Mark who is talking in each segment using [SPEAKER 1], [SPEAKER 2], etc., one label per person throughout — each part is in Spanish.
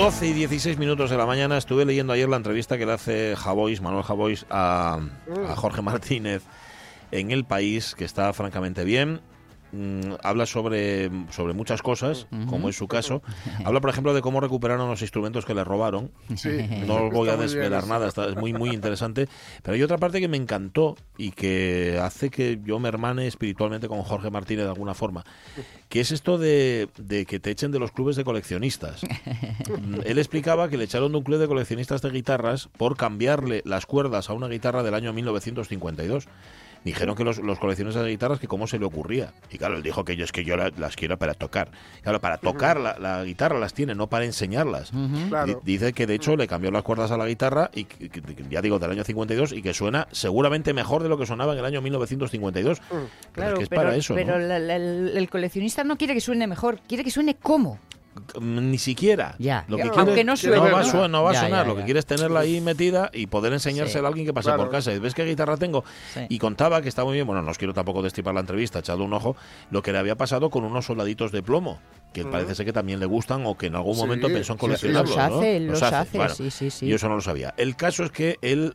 [SPEAKER 1] 12 y 16 minutos de la mañana estuve leyendo ayer la entrevista que le hace Javois, Manuel Javois, a, a Jorge Martínez en El País, que está francamente bien. Mm, habla sobre, sobre muchas cosas, como es su caso. Habla, por ejemplo, de cómo recuperaron los instrumentos que le robaron.
[SPEAKER 2] Sí,
[SPEAKER 1] No os voy a desvelar nada, está, es muy, muy interesante. Pero hay otra parte que me encantó y que hace que yo me hermane espiritualmente con Jorge Martínez de alguna forma, que es esto de, de que te echen de los clubes de coleccionistas. Él explicaba que le echaron de un club de coleccionistas de guitarras por cambiarle las cuerdas a una guitarra del año 1952. Dijeron que los, los coleccionistas de guitarras que cómo se le ocurría. Y claro, él dijo que yo es que yo la- las quiero para tocar. Claro, para tocar la, la guitarra las tiene, no para enseñarlas.
[SPEAKER 2] Claro.
[SPEAKER 1] Di- Dice que de hecho le cambió las cuerdas a la guitarra y que- que- que ya digo del año 52 y que suena seguramente mejor de lo que sonaba en el año 1952. Pero es
[SPEAKER 3] Claro,
[SPEAKER 1] que es
[SPEAKER 3] pero,
[SPEAKER 1] para eso,
[SPEAKER 3] pero
[SPEAKER 1] ¿no?
[SPEAKER 3] la- la- el, el coleccionista no quiere que suene mejor, quiere que suene como.
[SPEAKER 1] Ni siquiera.
[SPEAKER 3] Ya,
[SPEAKER 1] Lo que quiere-
[SPEAKER 3] no suene,
[SPEAKER 1] No va, a
[SPEAKER 3] ¿no?
[SPEAKER 1] su- no va a sonar.
[SPEAKER 3] ya,
[SPEAKER 1] Lo que
[SPEAKER 3] ya.
[SPEAKER 1] quiere es tenerla ahí metida y poder enseñársela
[SPEAKER 3] Sí.
[SPEAKER 1] a alguien que pase
[SPEAKER 2] Claro.
[SPEAKER 1] por casa. Y ves qué guitarra tengo.
[SPEAKER 3] Sí.
[SPEAKER 1] Y contaba que está muy bien. Bueno, no os quiero tampoco destripar la entrevista, echadle un ojo. Lo que le había pasado con unos soldaditos de plomo. Que parece ser que también le gustan o que en algún
[SPEAKER 2] Sí,
[SPEAKER 1] momento pensó en
[SPEAKER 2] sí, sí.
[SPEAKER 1] coleccionarlos.
[SPEAKER 3] Los
[SPEAKER 1] ¿no?
[SPEAKER 3] hace, él los hace,
[SPEAKER 1] Bueno,
[SPEAKER 3] sí, sí, sí.
[SPEAKER 1] Yo eso no lo sabía. El caso es que él,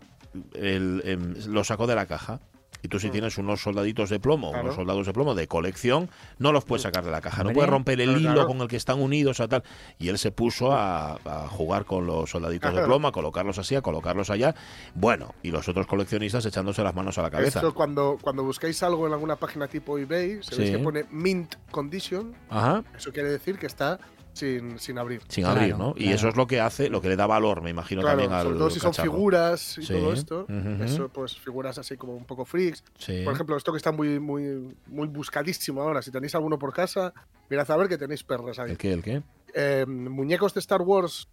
[SPEAKER 1] él, em, lo sacó de la caja. Y tú si tienes unos soldaditos de plomo,
[SPEAKER 2] Mm. Claro.
[SPEAKER 1] unos soldados de plomo de colección, no los puedes sacar de la caja. No puedes romper el hilo con el que están unidos a tal. Y él se puso a, a jugar con los soldaditos de plomo, a colocarlos así, a colocarlos allá. Bueno, y los otros coleccionistas echándose las manos a la cabeza.
[SPEAKER 2] Esto cuando, cuando buscáis algo en alguna página tipo eBay, sabéis
[SPEAKER 1] Sí.
[SPEAKER 2] que pone mint condition,
[SPEAKER 1] Ajá.
[SPEAKER 2] eso quiere decir que está sin, sin abrir.
[SPEAKER 1] Sin
[SPEAKER 3] Claro,
[SPEAKER 1] abrir, ¿no? Y eso es lo que hace, lo que le da valor, me imagino
[SPEAKER 2] Claro,
[SPEAKER 1] también al
[SPEAKER 2] sobre todo si son figuras y
[SPEAKER 1] Sí.
[SPEAKER 2] todo esto. Eso, pues figuras así como un poco freaks.
[SPEAKER 1] Sí.
[SPEAKER 2] Por ejemplo, esto que está muy, muy, muy buscadísimo ahora. Si tenéis alguno por casa, mirad a ver que tenéis perras ahí.
[SPEAKER 1] ¿El qué? ¿El qué?
[SPEAKER 2] Eh, muñecos de Star Wars,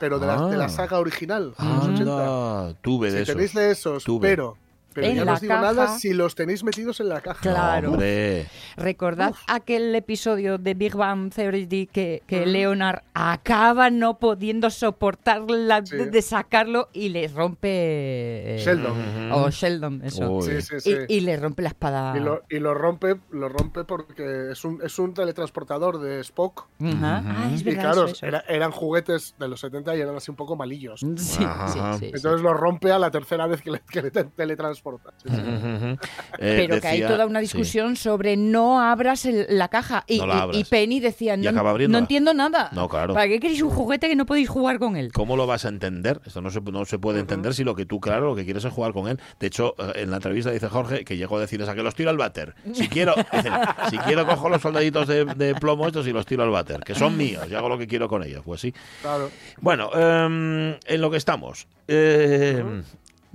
[SPEAKER 2] pero de, la, de
[SPEAKER 1] Ah.
[SPEAKER 2] la saga original, de los 80.
[SPEAKER 1] Anda, tuve de
[SPEAKER 2] Si
[SPEAKER 1] esos.
[SPEAKER 2] tenéis de esos,
[SPEAKER 1] Tuve.
[SPEAKER 2] pero, pero
[SPEAKER 3] En
[SPEAKER 2] ya
[SPEAKER 3] la
[SPEAKER 2] no os digo
[SPEAKER 3] caja.
[SPEAKER 2] nada si los tenéis metidos en la caja.
[SPEAKER 3] Claro.
[SPEAKER 1] Hombre,
[SPEAKER 3] Recordad aquel episodio de Big Bang Theory que, que
[SPEAKER 2] Ujú.
[SPEAKER 3] Leonard acaba no pudiendo soportar la,
[SPEAKER 2] Sí.
[SPEAKER 3] de, de sacarlo y le rompe...
[SPEAKER 2] Sheldon.
[SPEAKER 3] O Sheldon, eso.
[SPEAKER 2] Sí, sí, sí.
[SPEAKER 3] Y, y le rompe la espada.
[SPEAKER 2] Y lo, y lo rompe, lo rompe porque es un, es un teletransportador de Spock.
[SPEAKER 3] Ajá. Ah, es
[SPEAKER 2] Y
[SPEAKER 3] verdad,
[SPEAKER 2] claro,
[SPEAKER 3] eso, eso.
[SPEAKER 2] era- eran juguetes de los 70 y eran así un poco malillos.
[SPEAKER 3] Sí, sí, sí, sí.
[SPEAKER 2] Entonces lo rompe a la tercera vez que le, que le te- teletransporta.
[SPEAKER 1] Eh,
[SPEAKER 3] Pero que hay toda una
[SPEAKER 1] sí.
[SPEAKER 3] discusión sobre no abras el- la caja. Y,
[SPEAKER 1] No la
[SPEAKER 3] y-
[SPEAKER 1] abras.
[SPEAKER 3] y Penny decía, no, entiendo nada.
[SPEAKER 1] No, claro.
[SPEAKER 3] ¿Para qué queréis un juguete que no podéis jugar con él?
[SPEAKER 1] ¿Cómo lo vas a entender? Esto no se, no se puede entender si lo que tú, claro, lo que quieres es jugar con él. De hecho, eh, en la entrevista dice Jorge que llegó a decirles a que los tiro al váter. Si quiero, si quiero cojo los soldaditos de, de plomo estos y los tiro al váter, que son míos, y hago lo que quiero con ellos. Pues sí.
[SPEAKER 2] Claro.
[SPEAKER 1] Bueno, em, en lo que estamos. em,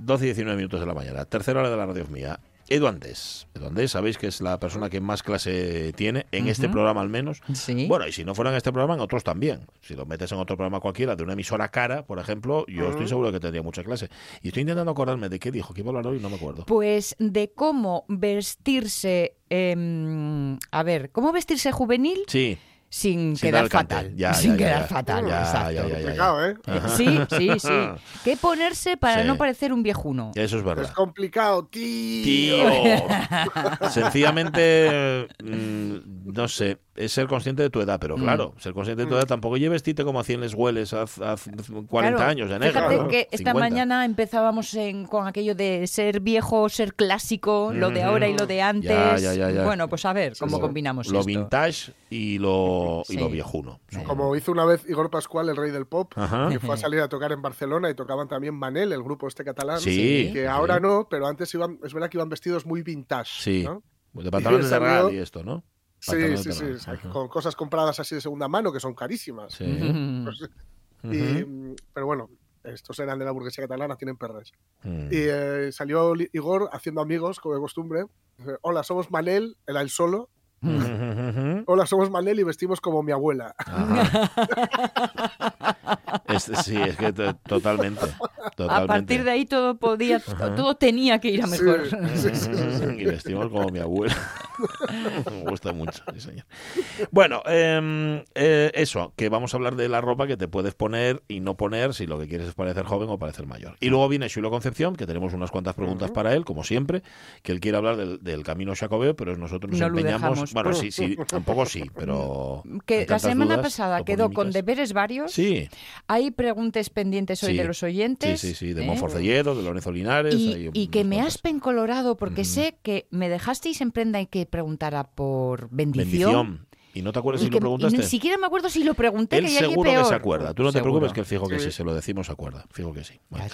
[SPEAKER 1] 12 y 19 minutos de la mañana. Tercera hora de la radio mía. Edu Andés. Edu Andés, sabéis que es la persona que más clase tiene, en este programa al menos.
[SPEAKER 3] Sí.
[SPEAKER 1] Bueno, y si no fuera en este programa, en otros también. Si lo metes en otro programa cualquiera, de una emisora cara, por ejemplo, yo estoy seguro que tendría mucha clase. Y estoy intentando acordarme de qué dijo, que iba a hablar hoy y no me acuerdo.
[SPEAKER 3] Pues de cómo vestirse, em, a ver, cómo vestirse juvenil
[SPEAKER 1] Sí.
[SPEAKER 3] Sin,
[SPEAKER 1] Sin
[SPEAKER 3] quedar fatal.
[SPEAKER 1] Ya,
[SPEAKER 3] sin
[SPEAKER 1] ya,
[SPEAKER 3] quedar
[SPEAKER 1] ya.
[SPEAKER 3] fatal,
[SPEAKER 1] Ya,
[SPEAKER 3] exacto.
[SPEAKER 1] ya, ya, ya.
[SPEAKER 2] complicado, ¿eh?
[SPEAKER 3] Sí, sí, sí. ¿Qué ponerse para
[SPEAKER 1] Sí.
[SPEAKER 3] no parecer un viejuno?
[SPEAKER 1] Eso es
[SPEAKER 2] Es
[SPEAKER 1] verdad.
[SPEAKER 2] complicado, tío.
[SPEAKER 1] Tío. Sencillamente, mm, no sé. Es ser consciente de tu edad, pero
[SPEAKER 3] Mm.
[SPEAKER 1] claro, ser consciente de tu edad tampoco lleves vestirte como hacían les hueles hace 40
[SPEAKER 3] Claro,
[SPEAKER 1] años de negro.
[SPEAKER 3] Fíjate
[SPEAKER 1] ¿no?
[SPEAKER 3] que esta
[SPEAKER 1] 50.
[SPEAKER 3] mañana empezábamos en- con aquello de ser viejo, ser clásico, lo de ahora y lo de antes.
[SPEAKER 1] Ya, ya, ya, ya.
[SPEAKER 3] Bueno, pues a ver cómo
[SPEAKER 1] Lo-
[SPEAKER 3] combinamos
[SPEAKER 1] Lo
[SPEAKER 3] esto.
[SPEAKER 1] vintage y lo, y
[SPEAKER 3] Sí.
[SPEAKER 1] lo viejuno.
[SPEAKER 2] Como hizo una vez Igor Pascual, el rey del pop,
[SPEAKER 1] Ajá.
[SPEAKER 2] que fue a salir a tocar en Barcelona y tocaban también Manel, el grupo este catalán.
[SPEAKER 1] Sí,
[SPEAKER 2] Que
[SPEAKER 1] sí.
[SPEAKER 2] ahora no, pero antes iban, es verdad que iban vestidos muy vintage.
[SPEAKER 1] Sí.
[SPEAKER 2] ¿no?
[SPEAKER 1] De pantalones de rally esto, ¿no?
[SPEAKER 2] Sí, sí, sí, o sea, con cosas compradas así de segunda mano que son carísimas.
[SPEAKER 1] Sí.
[SPEAKER 2] Pues, y, pero bueno, estos eran de la burguesía catalana, tienen perres.
[SPEAKER 1] Mm.
[SPEAKER 2] Y eh, salió Li- Igor haciendo amigos, como de costumbre. Hola, somos Manel, era el solo. Hola, somos Manel y vestimos como mi abuela.
[SPEAKER 1] Este- sí, es que to- totalmente, totalmente.
[SPEAKER 3] A partir de ahí todo podía, todo tenía que ir a mejor.
[SPEAKER 2] sí, sí, sí, sí.
[SPEAKER 1] Y vestimos como mi abuela. Me gusta mucho, sí, señor. Bueno, em, eh, eso, que vamos a hablar de la ropa que te puedes poner y no poner si lo que quieres es parecer joven o parecer mayor. Y luego viene Xulo Concepción, que tenemos unas cuantas preguntas para él, como siempre, que él quiere hablar del, del camino jacobeo, pero nosotros nos
[SPEAKER 3] No lo
[SPEAKER 1] empeñamos. Bueno, sí, sí, un poco sí, pero.
[SPEAKER 3] Que
[SPEAKER 1] hay
[SPEAKER 3] la semana
[SPEAKER 1] dudas
[SPEAKER 3] pasada quedó con deberes varios.
[SPEAKER 1] Sí,
[SPEAKER 3] Hay preguntas pendientes hoy
[SPEAKER 1] Sí.
[SPEAKER 3] de los
[SPEAKER 1] sí,
[SPEAKER 3] oyentes.
[SPEAKER 1] sí, sí, de
[SPEAKER 3] ¿eh?
[SPEAKER 1] Monforcelledo, de Lorenzo Linares.
[SPEAKER 3] Y,
[SPEAKER 1] hay
[SPEAKER 3] y que me has pencolorado porque sé que me dejasteis en prenda y que preguntara por bendición.
[SPEAKER 1] Bendición. ¿Y no te acuerdas
[SPEAKER 3] Y
[SPEAKER 1] si
[SPEAKER 3] que-
[SPEAKER 1] lo preguntaste?
[SPEAKER 3] ni siquiera me acuerdo si lo pregunté,
[SPEAKER 1] Él
[SPEAKER 3] que
[SPEAKER 1] seguro
[SPEAKER 3] peor.
[SPEAKER 1] que se acuerda. Tú no te
[SPEAKER 3] Seguro.
[SPEAKER 1] preocupes que él fijo que
[SPEAKER 2] Sí.
[SPEAKER 1] si se lo decimos se acuerda. Fijo que sí. Bueno.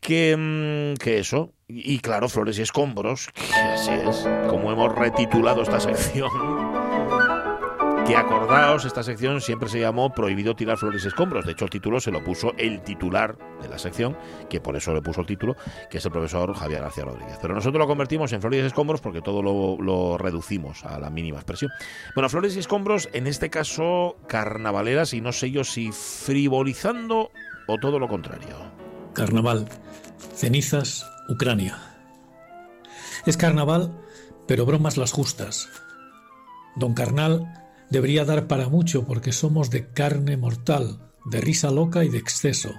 [SPEAKER 1] Que, mm, que eso. Y claro, flores y escombros. Que así es. Como hemos retitulado esta sección. Que acordaos, esta sección siempre se llamó Prohibido tirar flores y escombros. De hecho, el título se lo puso el titular de la sección, que por eso le puso el título, que es el profesor Javier García Rodríguez. Pero nosotros lo convertimos en flores y escombros porque todo lo, reducimos a la mínima expresión. Bueno, flores y escombros, en este caso, carnavaleras, y no sé yo si frivolizando o todo lo contrario.
[SPEAKER 4] Carnaval. Cenizas, Ucrania. Es carnaval, pero bromas las justas. Don Carnal debería dar para mucho porque somos de carne mortal, de risa loca y de exceso.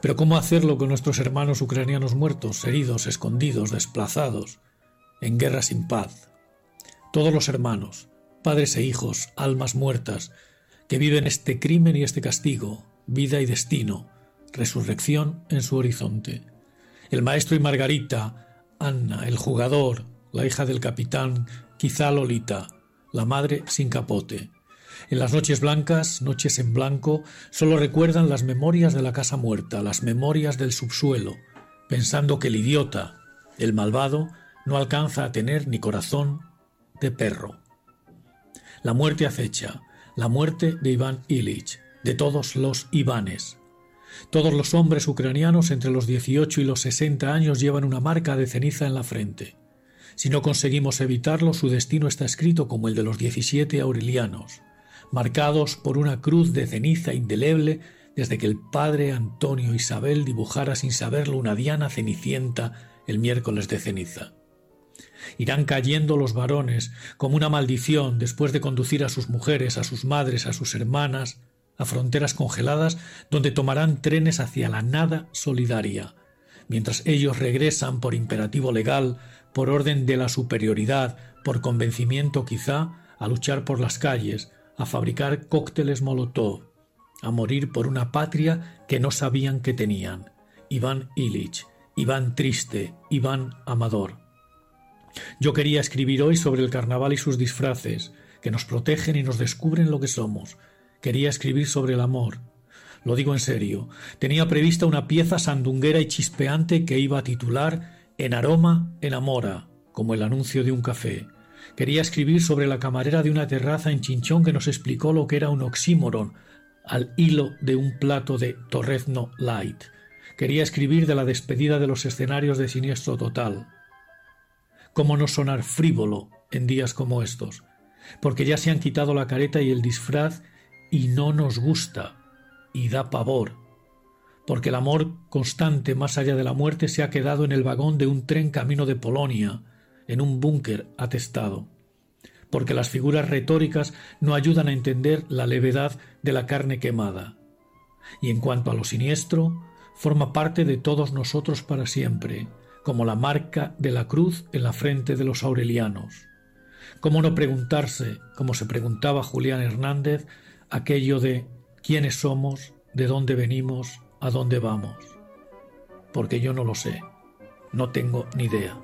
[SPEAKER 4] Pero ¿cómo hacerlo con nuestros hermanos ucranianos muertos, heridos, escondidos, desplazados, en guerra sin paz? Todos los hermanos, padres e hijos, almas muertas, que viven este crimen y este castigo, vida y destino, resurrección en su horizonte. El maestro y Margarita, Anna, el jugador, la hija del capitán, quizá Lolita, la madre sin capote. En las noches blancas, noches en blanco, solo recuerdan las memorias de la casa muerta, las memorias del subsuelo, pensando que el idiota, el malvado, no alcanza a tener ni corazón de perro. La muerte acecha, la muerte de Iván Ilich, de todos los Ivanes. Todos los hombres ucranianos entre los 18 y los 60 años llevan una marca de ceniza en la frente. Si no conseguimos evitarlo, su destino está escrito como el de los 17 aurelianos, marcados por una cruz de ceniza indeleble desde que el padre Antonio Isabel dibujara sin saberlo una diana cenicienta el miércoles de ceniza. Irán cayendo los varones como una maldición después de conducir a sus mujeres, a sus madres, a sus hermanas, a fronteras congeladas donde tomarán trenes hacia la nada solidaria, mientras ellos regresan por imperativo legal, por orden de la superioridad, por convencimiento quizá, a luchar por las calles, a fabricar cócteles Molotov, a morir por una patria que no sabían que tenían. Iván Ilich, Iván Triste, Iván Amador. Yo quería escribir hoy sobre el carnaval y sus disfraces, que nos protegen y nos descubren lo que somos. Quería escribir sobre el amor. Lo digo en serio. Tenía prevista una pieza sandunguera y chispeante que iba a titular En aroma enamora, como el anuncio de un café. Quería escribir sobre la camarera de una terraza en Chinchón que nos explicó lo que era un oxímoron al hilo de un plato de Torrezno Light. Quería escribir de la despedida de los escenarios de Siniestro Total. ¿Cómo no sonar frívolo en días como estos? Porque ya se han quitado la careta y el disfraz y no nos gusta y da pavor. Porque el amor constante más allá de la muerte se ha quedado en el vagón de un tren camino de Polonia, en un búnker atestado. Porque las figuras retóricas no ayudan a entender la levedad de la carne quemada. Y en cuanto a lo siniestro, forma parte de todos nosotros para siempre, como la marca de la cruz en la frente de los aurelianos. ¿Cómo no preguntarse, como se preguntaba Julián Hernández, aquello de quiénes somos, de dónde venimos, a dónde vamos? Porque yo no lo sé, no tengo ni idea.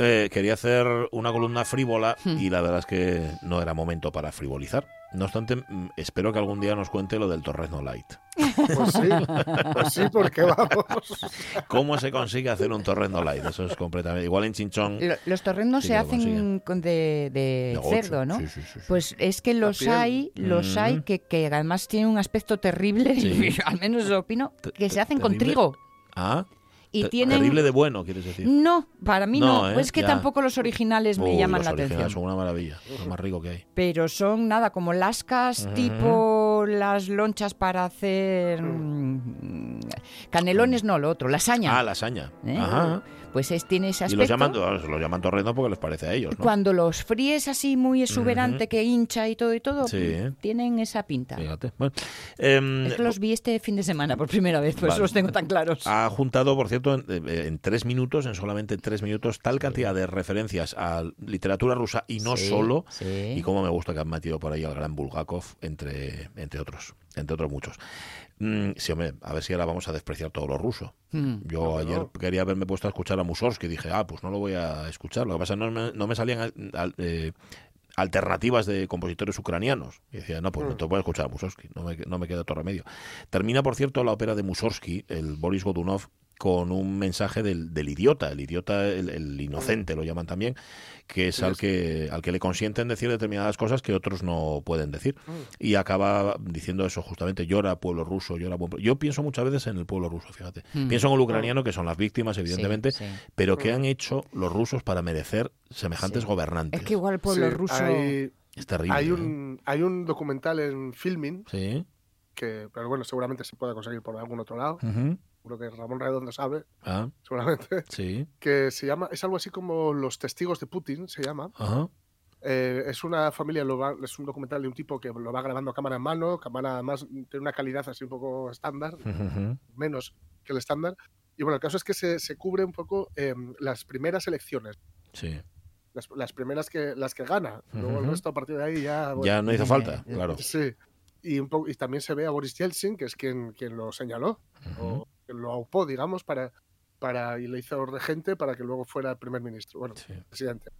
[SPEAKER 1] Eh, quería hacer una columna frívola y la verdad es que no era momento para frivolizar. No obstante, mm, espero que algún día nos cuente lo del Torrezno Light.
[SPEAKER 2] Pues sí, pues sí, porque vamos.
[SPEAKER 1] ¿Cómo se consigue hacer un Torrezno Light? Eso es completamente... Igual en Chinchón...
[SPEAKER 3] Lo- Los torrendos
[SPEAKER 1] Sí
[SPEAKER 3] se
[SPEAKER 1] lo
[SPEAKER 3] hacen con de, de
[SPEAKER 1] De gocho,
[SPEAKER 3] cerdo, ¿no?
[SPEAKER 1] sí, sí, sí, sí.
[SPEAKER 3] Pues es que los hay, los
[SPEAKER 1] Mm.
[SPEAKER 3] hay que, que además tienen un aspecto terrible,
[SPEAKER 1] Sí.
[SPEAKER 3] al menos yo opino, que se hacen con trigo.
[SPEAKER 1] Ah,
[SPEAKER 3] Y
[SPEAKER 1] te-
[SPEAKER 3] tienen...
[SPEAKER 1] terrible de bueno, quieres decir.
[SPEAKER 3] No, para mí no.
[SPEAKER 1] No, ¿eh?
[SPEAKER 3] Es que
[SPEAKER 1] Ya.
[SPEAKER 3] tampoco los originales me llaman
[SPEAKER 1] los
[SPEAKER 3] la
[SPEAKER 1] originales
[SPEAKER 3] atención.
[SPEAKER 1] Son una maravilla, lo más rico que hay.
[SPEAKER 3] Pero son nada, como lascas tipo las lonchas para hacer mm, canelones, no, lo otro, lasaña.
[SPEAKER 1] Ah, lasaña.
[SPEAKER 3] ¿Eh?
[SPEAKER 1] Ajá.
[SPEAKER 3] Pues es, tiene ese
[SPEAKER 1] Y
[SPEAKER 3] aspecto.
[SPEAKER 1] los llaman, se los llaman torrendo porque les parece a ellos, ¿no?
[SPEAKER 3] Cuando los fríes así muy exuberante, que hincha y todo y todo,
[SPEAKER 1] Sí.
[SPEAKER 3] tienen esa pinta.
[SPEAKER 1] Fíjate. Bueno, em,
[SPEAKER 3] Es que los vi este fin de semana por primera vez, por
[SPEAKER 1] Vale.
[SPEAKER 3] eso los tengo tan claros.
[SPEAKER 1] ha juntado, por cierto, en, eh, en tres minutos, en solamente tres minutos, tal cantidad de referencias a literatura rusa y no
[SPEAKER 3] Sí,
[SPEAKER 1] solo.
[SPEAKER 3] sí.
[SPEAKER 1] Y cómo me gusta que han metido por ahí al gran Bulgakov, entre, entre otros, entre otros muchos. Mm, sí, hombre, a ver si ahora vamos a despreciar todo lo ruso.
[SPEAKER 3] Mm.
[SPEAKER 1] Yo
[SPEAKER 2] No,
[SPEAKER 1] ayer
[SPEAKER 2] no.
[SPEAKER 1] quería haberme puesto a escuchar a Mussorgsky y dije, ah, pues no lo voy a escuchar. Lo que pasa es que no me, no me salían al- al- eh, alternativas de compositores ucranianos. Y decía, no, pues
[SPEAKER 2] Mm.
[SPEAKER 1] entonces voy a escuchar a Mussorgsky, no me, no me queda otro remedio. Termina, por cierto, la ópera de Mussorgsky, el Boris Godunov, con un mensaje del, del idiota, el idiota, el, el inocente lo llaman también, que es al que, al que le consienten decir determinadas cosas que otros no pueden decir.
[SPEAKER 2] Mm.
[SPEAKER 1] Y acaba diciendo eso justamente, llora pueblo ruso, llora pueblo... Yo pienso muchas veces en el pueblo ruso, fíjate.
[SPEAKER 3] Mm.
[SPEAKER 1] Pienso en el ucraniano, que son las víctimas, evidentemente,
[SPEAKER 3] Sí, sí.
[SPEAKER 1] pero ¿qué han hecho los rusos para merecer semejantes
[SPEAKER 3] Sí.
[SPEAKER 1] gobernantes?
[SPEAKER 3] Es que igual el pueblo
[SPEAKER 2] Sí,
[SPEAKER 3] ruso...
[SPEAKER 2] Hay,
[SPEAKER 1] Es terrible.
[SPEAKER 2] hay
[SPEAKER 1] ¿eh?
[SPEAKER 2] un, hay un documental en Filming,
[SPEAKER 1] Sí.
[SPEAKER 2] que, pero bueno, seguramente se puede conseguir por algún otro lado. Seguro que Ramón Redondo sabe,
[SPEAKER 1] Ah,
[SPEAKER 2] seguramente.
[SPEAKER 1] sí.
[SPEAKER 2] Que se llama, es algo así como Los Testigos de Putin, se llama.
[SPEAKER 1] Ajá.
[SPEAKER 2] Eh, es una familia, lo va- es un documental de un tipo que lo va grabando a cámara en mano, cámara más, tiene una calidad así un poco estándar,
[SPEAKER 1] Ujú.
[SPEAKER 2] menos que el estándar. Y bueno, el caso es que se, se cubre un poco eh, las primeras elecciones,
[SPEAKER 1] Sí.
[SPEAKER 2] las, las primeras que las que gana. Luego el
[SPEAKER 1] Ujú.
[SPEAKER 2] resto a partir de ahí ya. bueno,
[SPEAKER 1] Ya no hizo
[SPEAKER 3] Eh,
[SPEAKER 1] falta,
[SPEAKER 3] eh,
[SPEAKER 1] claro.
[SPEAKER 2] Sí. Y, un poco, y también se ve a Boris Yeltsin, que es quien, quien lo señaló,
[SPEAKER 1] Ujú.
[SPEAKER 2] o quien lo aupó, digamos, para, para, y le hizo regente para que luego fuera el primer ministro, bueno,
[SPEAKER 1] Sí.
[SPEAKER 2] presidente.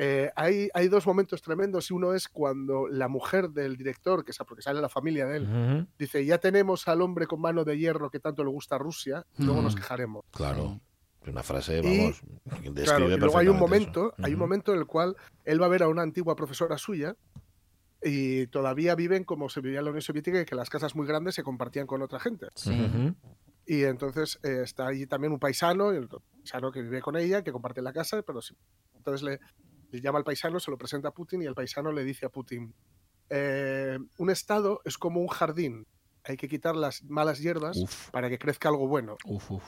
[SPEAKER 2] Eh, hay, hay dos momentos tremendos y uno es cuando la mujer del director, que es porque sale la familia de él, dice, ya tenemos al hombre con mano de hierro que tanto le gusta a Rusia, luego nos quejaremos.
[SPEAKER 1] Claro. Es una frase,
[SPEAKER 2] Y-
[SPEAKER 1] vamos, que describe
[SPEAKER 2] Claro, y luego hay un momento, hay un momento en el cual él va a ver a una antigua profesora suya y todavía viven como se vivía en la Unión Soviética y que las casas muy grandes se compartían con otra gente.
[SPEAKER 3] Sí.
[SPEAKER 2] Y entonces eh, está allí también un paisano, el paisano que vive con ella, que comparte la casa, pero sí. Entonces le, le llama al paisano, se lo presenta a Putin y el paisano le dice a Putin, eh, un estado es como un jardín, hay que quitar las malas hierbas
[SPEAKER 1] Uf,
[SPEAKER 2] para que crezca algo bueno.
[SPEAKER 1] uf, uf.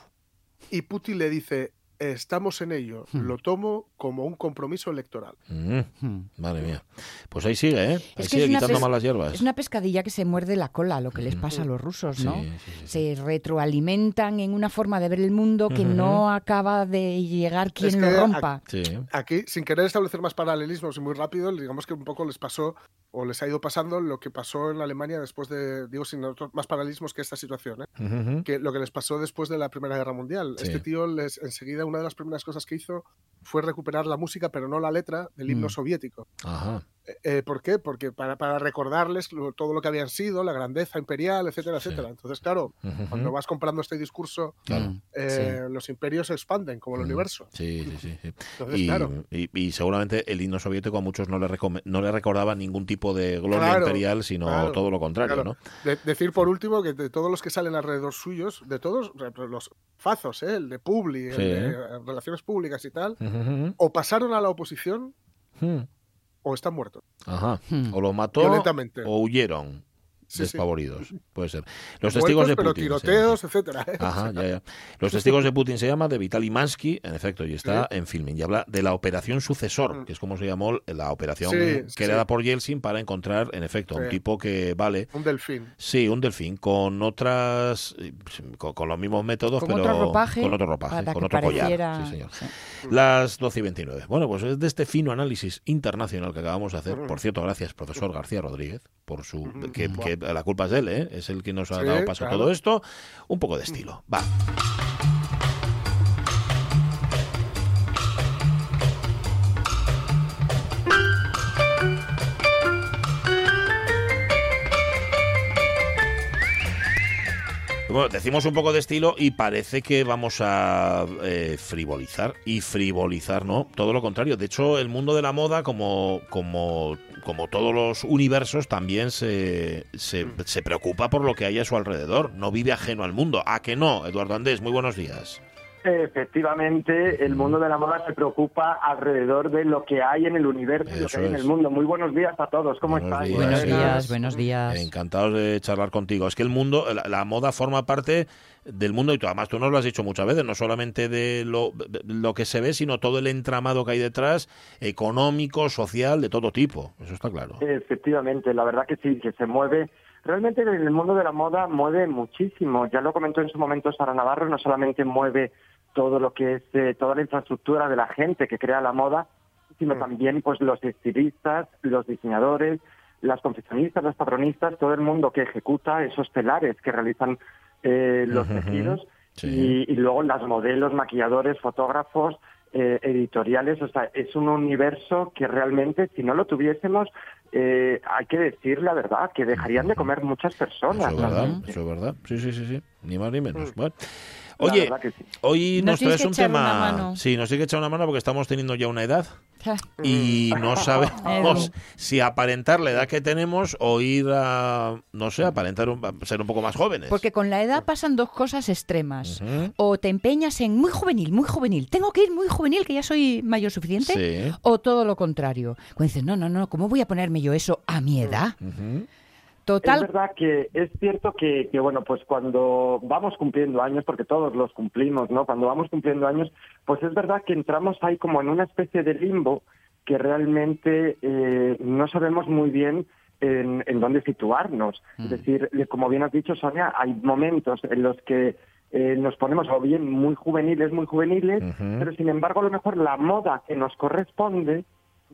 [SPEAKER 2] Y Putin le dice, estamos en ello,
[SPEAKER 3] Hmm.
[SPEAKER 2] lo tomo como un compromiso electoral.
[SPEAKER 1] Mm,
[SPEAKER 3] Mm.
[SPEAKER 1] Madre mía. Pues ahí sigue, ¿eh? Ahí
[SPEAKER 3] que
[SPEAKER 1] sigue
[SPEAKER 3] es una
[SPEAKER 1] quitando malas hierbas.
[SPEAKER 3] Es una pescadilla que se muerde la cola, lo que les pasa a los rusos, ¿no?
[SPEAKER 1] Sí, sí, sí, sí.
[SPEAKER 3] Se retroalimentan en una forma de ver el mundo que no acaba de llegar quien
[SPEAKER 2] Es
[SPEAKER 3] lo rompa.
[SPEAKER 1] Sí.
[SPEAKER 2] Aquí, sin querer establecer más paralelismos y muy rápido, digamos que un poco les pasó o les ha ido pasando lo que pasó en Alemania después de, digo, sin otros más paralelismos que esta situación, ¿eh? Que lo que les pasó después de la Primera Guerra Mundial.
[SPEAKER 1] Sí.
[SPEAKER 2] Este tío les, enseguida una de las primeras cosas que hizo fue recuperar la música, pero no la letra del himno
[SPEAKER 3] Mm.
[SPEAKER 2] soviético.
[SPEAKER 1] Ajá.
[SPEAKER 2] Eh, eh, ¿Por qué? Porque para, para recordarles lo- todo lo que habían sido, la grandeza imperial, etcétera,
[SPEAKER 1] Sí.
[SPEAKER 2] etcétera. Entonces, claro, cuando vas comprando este discurso,
[SPEAKER 1] Claro.
[SPEAKER 3] Mm,
[SPEAKER 2] eh, los imperios se expanden como el
[SPEAKER 1] Ujú.
[SPEAKER 2] universo.
[SPEAKER 1] Sí, sí, sí. sí.
[SPEAKER 2] Entonces,
[SPEAKER 1] Y,
[SPEAKER 2] claro,
[SPEAKER 1] y- y seguramente el himno soviético a muchos no le, no le recordaba ningún tipo de gloria
[SPEAKER 2] Claro,
[SPEAKER 1] imperial, sino
[SPEAKER 2] claro,
[SPEAKER 1] todo lo contrario,
[SPEAKER 2] claro.
[SPEAKER 1] ¿no?
[SPEAKER 2] De- decir por último que de todos los que salen alrededor suyos, de todos los fazos, ¿eh? el de Publi, el de relaciones públicas y tal, o pasaron a la oposición
[SPEAKER 1] Ujú.
[SPEAKER 2] O están muertos.
[SPEAKER 1] Ajá.
[SPEAKER 3] Mm.
[SPEAKER 1] O lo mató
[SPEAKER 2] Violentamente.
[SPEAKER 1] o huyeron.
[SPEAKER 2] Sí, sí.
[SPEAKER 1] despavoridos. Puede ser. Los testigos
[SPEAKER 2] Muertos,
[SPEAKER 1] de
[SPEAKER 2] pero
[SPEAKER 1] Putin. llama.
[SPEAKER 2] tiroteos, etcétera. ¿eh?
[SPEAKER 1] Ajá, ya, ya. Los testigos de Putin se llama de Vitaly Mansky, en efecto, y está en filming. Y habla de la operación sucesor, que es como se llamó la operación
[SPEAKER 2] Sí, sí,
[SPEAKER 1] creada
[SPEAKER 2] sí.
[SPEAKER 1] por Yeltsin para encontrar, en efecto, un tipo que vale.
[SPEAKER 2] Un delfín.
[SPEAKER 1] Sí, un delfín con otras, con, con los mismos métodos,
[SPEAKER 3] Con
[SPEAKER 1] pero
[SPEAKER 3] otro ropaje.
[SPEAKER 1] con otro ropaje,
[SPEAKER 3] para
[SPEAKER 1] con
[SPEAKER 3] que
[SPEAKER 1] otro
[SPEAKER 3] pareciera-
[SPEAKER 1] collar. Sí, señor.
[SPEAKER 3] sí.
[SPEAKER 1] Las 12 y 29. Bueno, pues es de este fino análisis internacional que acabamos de hacer. Por cierto, gracias, profesor García Rodríguez, por su. que, que la culpa es de él, ¿eh? Es el que nos ha
[SPEAKER 2] Sí,
[SPEAKER 1] dado paso a
[SPEAKER 2] claro.
[SPEAKER 1] todo esto. Un poco de estilo. Va. Bueno, decimos un poco de estilo y parece que vamos a eh, frivolizar. Y frivolizar, ¿no? Todo lo contrario. De hecho, el mundo de la moda, como, como, como todos los universos, también se, se, se preocupa por lo que hay a su alrededor. No vive ajeno al mundo. ¿A que no? Eduardo Andés, muy buenos días.
[SPEAKER 5] Efectivamente, el mundo de la moda se preocupa alrededor de lo que hay en el universo y lo que hay en el mundo. Muy buenos días a todos, ¿cómo
[SPEAKER 1] Buenos
[SPEAKER 5] estáis?
[SPEAKER 1] días.
[SPEAKER 3] Buenos días, buenos días.
[SPEAKER 1] Encantados de charlar contigo. Es que el mundo, la, la moda forma parte del mundo y tú, además tú nos lo has dicho muchas veces, no solamente de lo, de lo que se ve, sino todo el entramado que hay detrás, económico, social, de todo tipo. Eso está claro.
[SPEAKER 5] Efectivamente, la verdad que sí, que se mueve. Realmente en el mundo de la moda mueve muchísimo. Ya lo comentó en su momento Sara Navarro, no solamente mueve todo lo que es eh, toda la infraestructura de la gente que crea la moda, sino también pues los estilistas, los diseñadores, las confeccionistas, los patronistas, todo el mundo que ejecuta esos telares que realizan eh, los tejidos
[SPEAKER 1] sí.
[SPEAKER 5] y, y luego las modelos, maquilladores, fotógrafos, eh, editoriales. O sea, es un universo que realmente, si no lo tuviésemos, eh, hay que decir la verdad, que dejarían de comer muchas personas.
[SPEAKER 1] Eso es verdad, eso es verdad. Sí, sí, sí, sí. Ni más ni menos. Bueno. Oye,
[SPEAKER 5] verdad que sí.
[SPEAKER 1] hoy
[SPEAKER 3] Nos
[SPEAKER 1] nos traes
[SPEAKER 3] que
[SPEAKER 1] un
[SPEAKER 3] echar una
[SPEAKER 1] tema.
[SPEAKER 3] mano.
[SPEAKER 1] Sí, nos tiene que echar una mano porque estamos teniendo ya una edad y no sabemos si aparentar la edad que tenemos o ir a, no sé, aparentar un- a ser un poco más jóvenes.
[SPEAKER 3] Porque con la edad pasan dos cosas extremas. O te empeñas en muy juvenil, muy juvenil. Tengo que ir muy juvenil, que ya soy mayor suficiente.
[SPEAKER 1] Sí.
[SPEAKER 3] O todo lo contrario. Cuando dices, no, no, no, ¿cómo voy a ponerme yo eso a mi edad?
[SPEAKER 5] Es
[SPEAKER 3] Total.
[SPEAKER 5] verdad que es cierto que, que, bueno, pues cuando vamos cumpliendo años, porque todos los cumplimos, ¿no? Cuando vamos cumpliendo años, pues es verdad que entramos ahí como en una especie de limbo que realmente eh, no sabemos muy bien en, en dónde situarnos. Es decir, eh, como bien has dicho, Sonia, hay momentos en los que eh, nos ponemos o bien muy juveniles, muy juveniles, pero sin embargo a lo mejor la moda que nos corresponde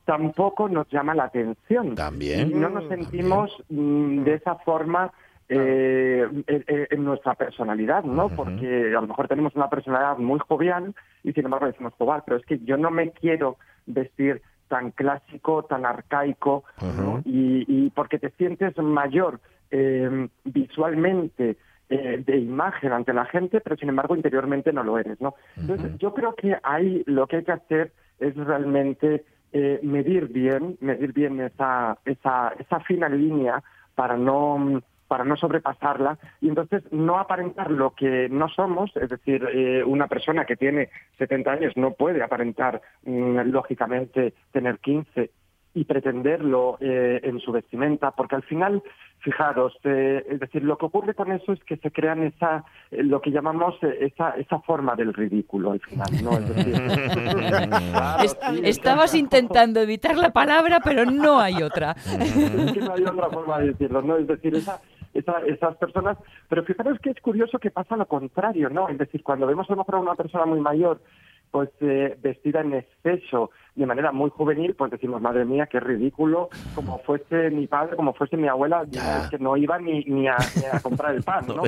[SPEAKER 5] tampoco nos llama la atención.
[SPEAKER 1] También.
[SPEAKER 5] Y no nos sentimos mm, de esa forma eh, en, en- en nuestra personalidad, ¿no? Porque a lo mejor tenemos una personalidad muy jovial y sin embargo decimos, joder, pero es que yo no me quiero vestir tan clásico, tan arcaico, ¿no? Y, y porque te sientes mayor eh, visualmente eh, de imagen ante la gente, pero sin embargo interiormente no lo eres, ¿no? Entonces yo creo que ahí lo que hay que hacer es realmente eh, medir bien, medir bien esa, esa, esa fina línea para no para no sobrepasarla y entonces no aparentar lo que no somos, es decir, eh, una persona que tiene 70 años no puede aparentar mm, lógicamente tener 15 y pretenderlo eh, en su vestimenta, porque al final, fijaros, eh, es decir, lo que ocurre con eso es que se crean esa, eh, lo que llamamos eh, esa, esa forma del ridículo al final, ¿no? Es decir, claro,
[SPEAKER 3] Est-
[SPEAKER 5] sí,
[SPEAKER 3] estabas intentando evitar la palabra, pero no hay otra.
[SPEAKER 5] Es que no hay otra forma de decirlo, ¿no? Es decir, esa, esa- esas personas... Pero fijaros que es curioso que pasa lo contrario, ¿no? Es decir, cuando vemos a lo mejor a una persona muy mayor pues eh, vestida en exceso, de manera muy juvenil, pues decimos, madre mía, qué ridículo, como fuese mi padre, como fuese mi abuela,
[SPEAKER 1] Ya.
[SPEAKER 5] que no iba ni, ni, a, ni a comprar el pan, ¿no?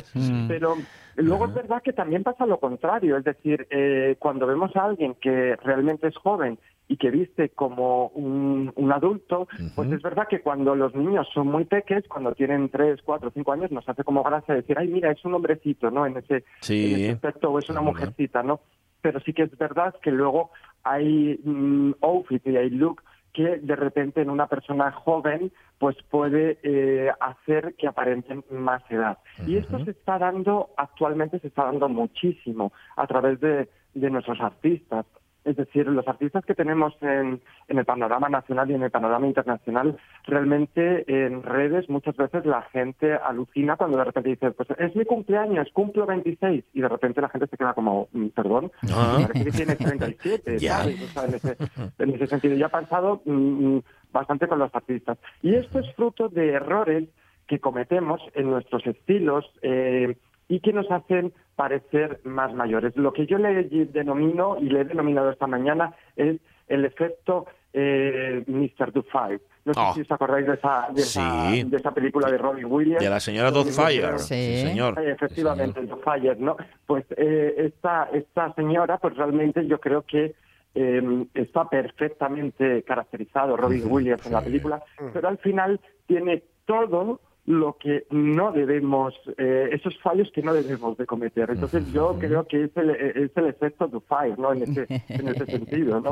[SPEAKER 5] Pero luego es verdad que también pasa lo contrario, es decir, eh, cuando vemos a alguien que realmente es joven y que viste como un, un adulto, pues es verdad que cuando los niños son muy pequeños, cuando tienen 3, 4, 5 años, nos hace como gracia decir, ay, mira, es un hombrecito, ¿no? En ese,
[SPEAKER 1] Sí,
[SPEAKER 5] en ese aspecto, o es una mujercita, ¿no? Pero sí que es verdad que luego hay mm, outfit y hay look que de repente en una persona joven pues puede eh, hacer que aparenten más edad. Y esto se está dando, actualmente se está dando muchísimo a través de, de nuestros artistas. Es decir, los artistas que tenemos en, en el panorama nacional y en el panorama internacional, realmente en redes muchas veces la gente alucina cuando de repente dice, pues es mi cumpleaños, cumplo 26, y de repente la gente se queda como, "Mm, perdón,
[SPEAKER 1] Ah.
[SPEAKER 5] parece que tienes 37,
[SPEAKER 1] Ya.
[SPEAKER 5] ¿sabes? O sea, en, ese, en ese sentido. Ya ha pasado mm, bastante con los artistas. Y esto es fruto de errores que cometemos en nuestros estilos eh, y que nos hacen parecer más mayores. Lo que yo le denomino y le he denominado esta mañana es el efecto eh, Mr. Dufay. No sé
[SPEAKER 1] Oh.
[SPEAKER 5] si os acordáis de esa, de, esa,
[SPEAKER 1] Sí.
[SPEAKER 5] de esa película de Robin Williams.
[SPEAKER 1] De la señora.
[SPEAKER 5] Williams.
[SPEAKER 1] Sí,
[SPEAKER 3] Sí.
[SPEAKER 1] señor.
[SPEAKER 5] Efectivamente, el Fire, ¿no? Pues eh, esta, esta señora, pues realmente yo creo que eh, está perfectamente caracterizado Robin Williams en la película, pero al final tiene todo lo que no debemos, eh, esos fallos que no debemos de cometer. Entonces yo creo que es el, es el efecto de Fire, ¿no? En ese, en ese sentido, ¿no?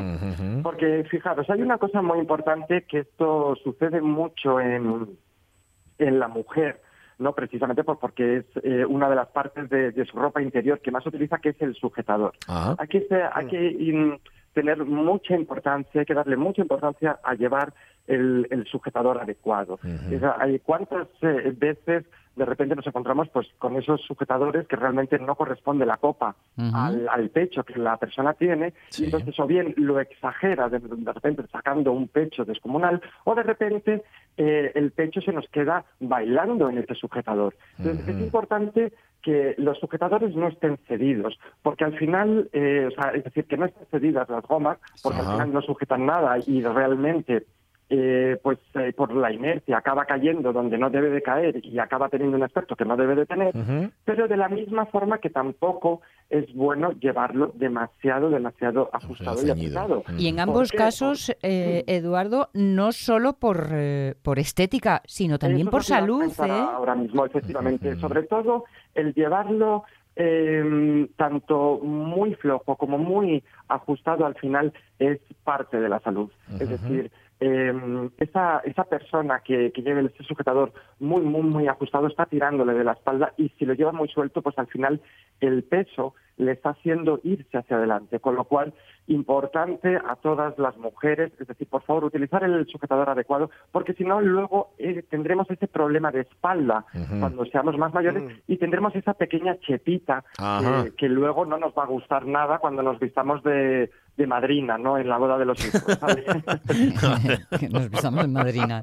[SPEAKER 5] Porque fijaros, hay una cosa muy importante que esto sucede mucho en, en la mujer, no precisamente por, porque es eh, una de las partes de, de su ropa interior que más utiliza, que es el sujetador.
[SPEAKER 1] Ah.
[SPEAKER 5] Hay que, hay que in- tener mucha importancia, hay que darle mucha importancia a llevar el, el sujetador adecuado.
[SPEAKER 1] Ujú.
[SPEAKER 5] O sea, hay cuántas eh, veces de repente nos encontramos pues con esos sujetadores que realmente no corresponde la copa al, al pecho que la persona tiene
[SPEAKER 1] Sí.
[SPEAKER 5] y entonces o bien lo exagera de, de repente sacando un pecho descomunal o de repente eh, el pecho se nos queda bailando en ese sujetador. Entonces es importante que los sujetadores no estén cedidos, porque al final, eh, o sea, es decir, que no estén cedidas las gomas, porque al final no sujetan nada y realmente eh, pues eh, por la inercia acaba cayendo donde no debe de caer y acaba teniendo un aspecto que no debe de tener, pero de la misma forma que tampoco es bueno llevarlo demasiado, demasiado ajustado y apretado.
[SPEAKER 3] Y en
[SPEAKER 5] ¿Por
[SPEAKER 3] ambos
[SPEAKER 5] qué?
[SPEAKER 3] casos, eh, Eduardo, no solo por, eh, por estética, sino también
[SPEAKER 5] Eso
[SPEAKER 3] por salud. ¿eh?
[SPEAKER 5] Ahora mismo, efectivamente. Sobre todo el llevarlo eh, tanto muy flojo como muy ajustado al final es parte de la salud. Es decir, eh, esa, esa persona que, que lleve ese sujetador muy, muy, muy ajustado está tirándole de la espalda y si lo lleva muy suelto, pues al final el peso le está haciendo irse hacia adelante. Con lo cual, importante a todas las mujeres, es decir, por favor, utilizar el sujetador adecuado, porque si no, luego eh, tendremos ese problema de espalda cuando seamos más mayores y tendremos esa pequeña chepita eh, que luego no nos va a gustar nada cuando nos vistamos de, de madrina, ¿no? En la boda de los hijos. ¿sabes?
[SPEAKER 3] Que Nos besamos en madrina.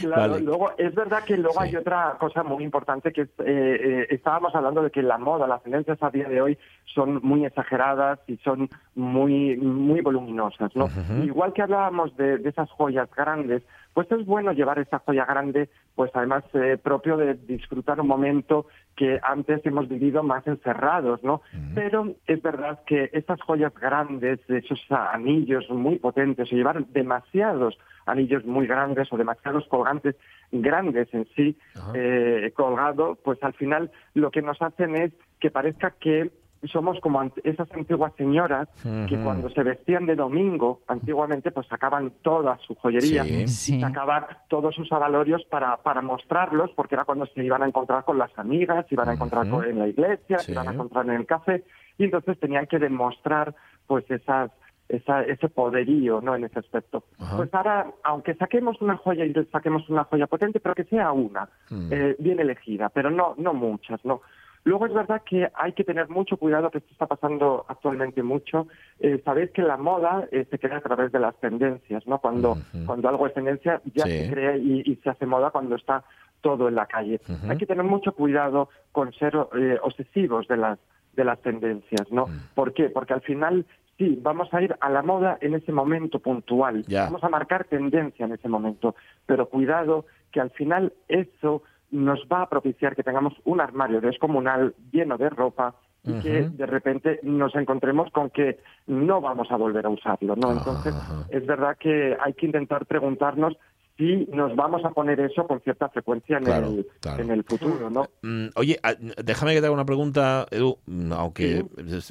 [SPEAKER 5] Claro,
[SPEAKER 1] Vale.
[SPEAKER 5] luego es verdad que luego
[SPEAKER 1] Sí.
[SPEAKER 5] hay otra cosa muy importante que es, eh, eh, estábamos hablando de que la moda, las tendencias a día de hoy son muy exageradas y son muy muy voluminosas, ¿no? Igual que hablábamos de, de esas joyas grandes, pues es bueno llevar esa joya grande, pues además eh, propio de disfrutar un momento que antes hemos vivido más encerrados, ¿no? Pero es verdad que estas joyas grandes, esos anillos muy potentes, o llevar demasiados anillos muy grandes o demasiados colgantes grandes en sí eh, colgado, pues al final lo que nos hacen es que parezca que somos como esas antiguas señoras que cuando se vestían de domingo, antiguamente, pues sacaban toda su joyería
[SPEAKER 1] Sí.
[SPEAKER 3] Sí.
[SPEAKER 5] y sacaban todos sus avalorios para, para mostrarlos, porque era cuando se iban a encontrar con las amigas, se iban a encontrar con- en la iglesia,
[SPEAKER 1] Sí.
[SPEAKER 5] se iban a encontrar en el café, y entonces tenían que demostrar pues esas esa, ese poderío no en ese aspecto
[SPEAKER 1] Ajá.
[SPEAKER 5] pues ahora aunque saquemos una joya y saquemos una joya potente pero que sea una
[SPEAKER 1] Mm.
[SPEAKER 5] eh, bien elegida pero no no muchas no Luego es verdad que hay que tener mucho cuidado, que esto está pasando actualmente mucho. Eh, Sabéis que la moda eh, se crea a través de las tendencias, ¿no? Cuando, cuando algo es tendencia ya
[SPEAKER 1] Sí.
[SPEAKER 5] se crea y, y se hace moda cuando está todo en la calle. Hay que tener mucho cuidado con ser eh, obsesivos de las de las tendencias, ¿no?
[SPEAKER 1] Mm.
[SPEAKER 5] ¿Por qué? Porque al final sí, vamos a ir a la moda en ese momento puntual, vamos a marcar tendencia en ese momento, pero cuidado que al final eso nos va a propiciar que tengamos un armario descomunal lleno de ropa y que de repente nos encontremos con que no vamos a volver a usarlo, ¿no? Entonces,
[SPEAKER 1] Ajá.
[SPEAKER 5] es verdad que hay que intentar preguntarnos si nos vamos a poner eso con cierta frecuencia en,
[SPEAKER 1] Claro,
[SPEAKER 5] el,
[SPEAKER 1] claro.
[SPEAKER 5] en el futuro, ¿no?
[SPEAKER 1] Mm, Oye, ah, déjame que te haga una pregunta, Edu, mm, aunque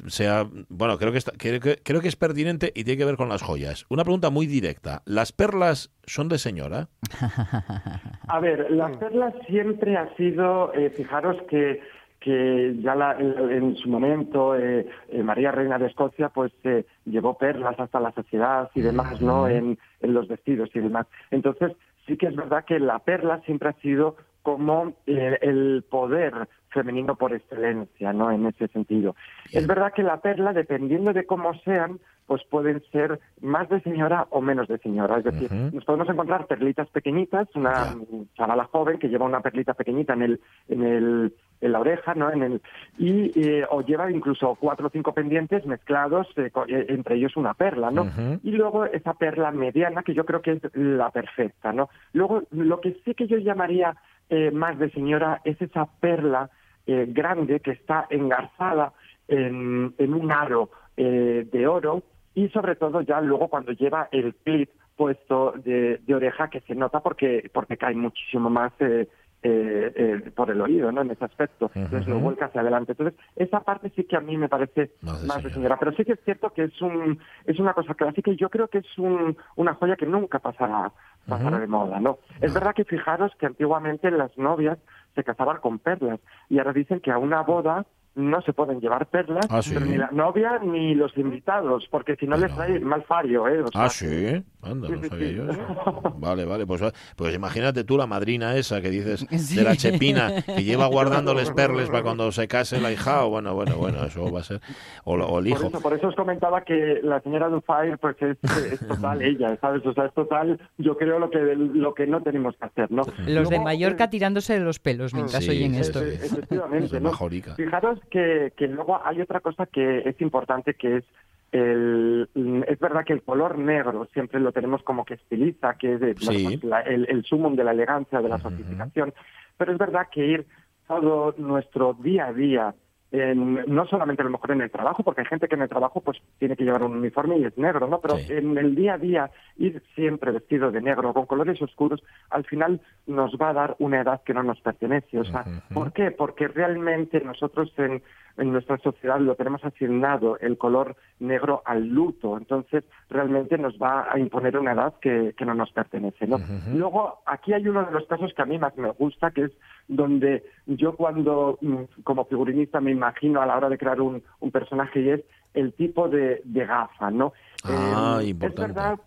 [SPEAKER 1] sea, bueno, creo que, está- creo, que, creo que es pertinente y tiene que ver con las joyas. Una pregunta muy directa. ¿Las perlas son de señora?
[SPEAKER 5] A ver, las perlas siempre ha sido, eh, fijaros que, que ya la- en, su momento eh, eh, María Reina de Escocia pues eh, llevó perlas hasta la sociedad y demás, ¿no? En, en los vestidos y demás. Entonces sí que es verdad que la perla siempre ha sido como eh, el poder femenino por excelencia, ¿no? En ese sentido. Es verdad que la perla, dependiendo de cómo sean, pues pueden ser más de señora o menos de señora. Es decir, nos podemos encontrar perlitas pequeñitas, una chavala joven que lleva una perlita pequeñita en el, en el, en la oreja, ¿no? En el y eh, o lleva incluso cuatro o cinco pendientes mezclados, eh, eh, entre ellos una perla, ¿no? Y luego esa perla mediana que yo creo que es la perfecta, ¿no? Luego lo que sí que yo llamaría eh, más de señora es esa perla eh, grande que está engarzada en, en un aro eh, de oro y sobre todo ya luego cuando lleva el clip puesto de, de oreja que se nota porque porque cae muchísimo más eh, eh, eh, por el oído, ¿no? En ese aspecto. Entonces lo vuelca hacia adelante. Entonces esa parte sí que a mí me parece
[SPEAKER 1] Más señora.
[SPEAKER 5] Pero sí que es cierto que es un es una cosa clásica y yo creo que es un, una joya que nunca pasará pasará de moda, ¿no? Es verdad que fijaros que antiguamente las novias se casaban con perlas y ahora dicen que a una boda no se pueden llevar perlas,
[SPEAKER 1] Ah, ¿sí?
[SPEAKER 5] pero ni la novia ni los invitados, porque si no les trae mal fario, ¿eh? O sea,
[SPEAKER 1] Ah, sí. Anda, no sabía yo eso. Vale, vale. Pues, pues imagínate tú la madrina esa que dices
[SPEAKER 3] Sí.
[SPEAKER 1] de la chepina, que lleva guardándoles perles para cuando se case la hija. O bueno, bueno, bueno, eso va a ser. O, el
[SPEAKER 5] Por
[SPEAKER 1] hijo.
[SPEAKER 5] eso, por eso os comentaba que la señora Dufire pues es, es total ella, ¿sabes? O sea, es total, yo creo lo que lo que no tenemos que hacer, ¿no?
[SPEAKER 3] Los de Mallorca
[SPEAKER 5] eh,
[SPEAKER 3] tirándose de los pelos mientras
[SPEAKER 1] Sí,
[SPEAKER 3] oyen esto.
[SPEAKER 1] sí.
[SPEAKER 5] Efectivamente,
[SPEAKER 1] Es
[SPEAKER 5] ¿no?
[SPEAKER 1] majorica.
[SPEAKER 5] Fijaros que, que luego hay otra cosa que es importante que es el, es verdad que el color negro siempre lo tenemos como que estiliza, que es
[SPEAKER 1] Sí.
[SPEAKER 5] bueno, pues la- el, el sumum de la elegancia, de la
[SPEAKER 1] Ujú.
[SPEAKER 5] sofisticación, pero es verdad que ir todo nuestro día a día, en- no solamente a lo mejor en el trabajo, porque hay gente que en el trabajo pues tiene que llevar un uniforme y es negro, ¿no? Pero
[SPEAKER 1] Sí.
[SPEAKER 5] en el día a día ir siempre vestido de negro, con colores oscuros, al final nos va a dar una edad que no nos pertenece. O sea. ¿por qué? Porque realmente nosotros en, en nuestra sociedad lo tenemos asignado el color negro al luto, entonces realmente nos va a imponer una edad que, que no nos pertenece, ¿no? Luego, aquí hay uno de los casos que a mí más me gusta, que es donde yo cuando, mm, como figurinista, me imagino a la hora de crear un, un personaje y es el tipo de, de gafa, ¿no?
[SPEAKER 1] Ah,
[SPEAKER 5] Eh,
[SPEAKER 1] importante.
[SPEAKER 5] Es verdad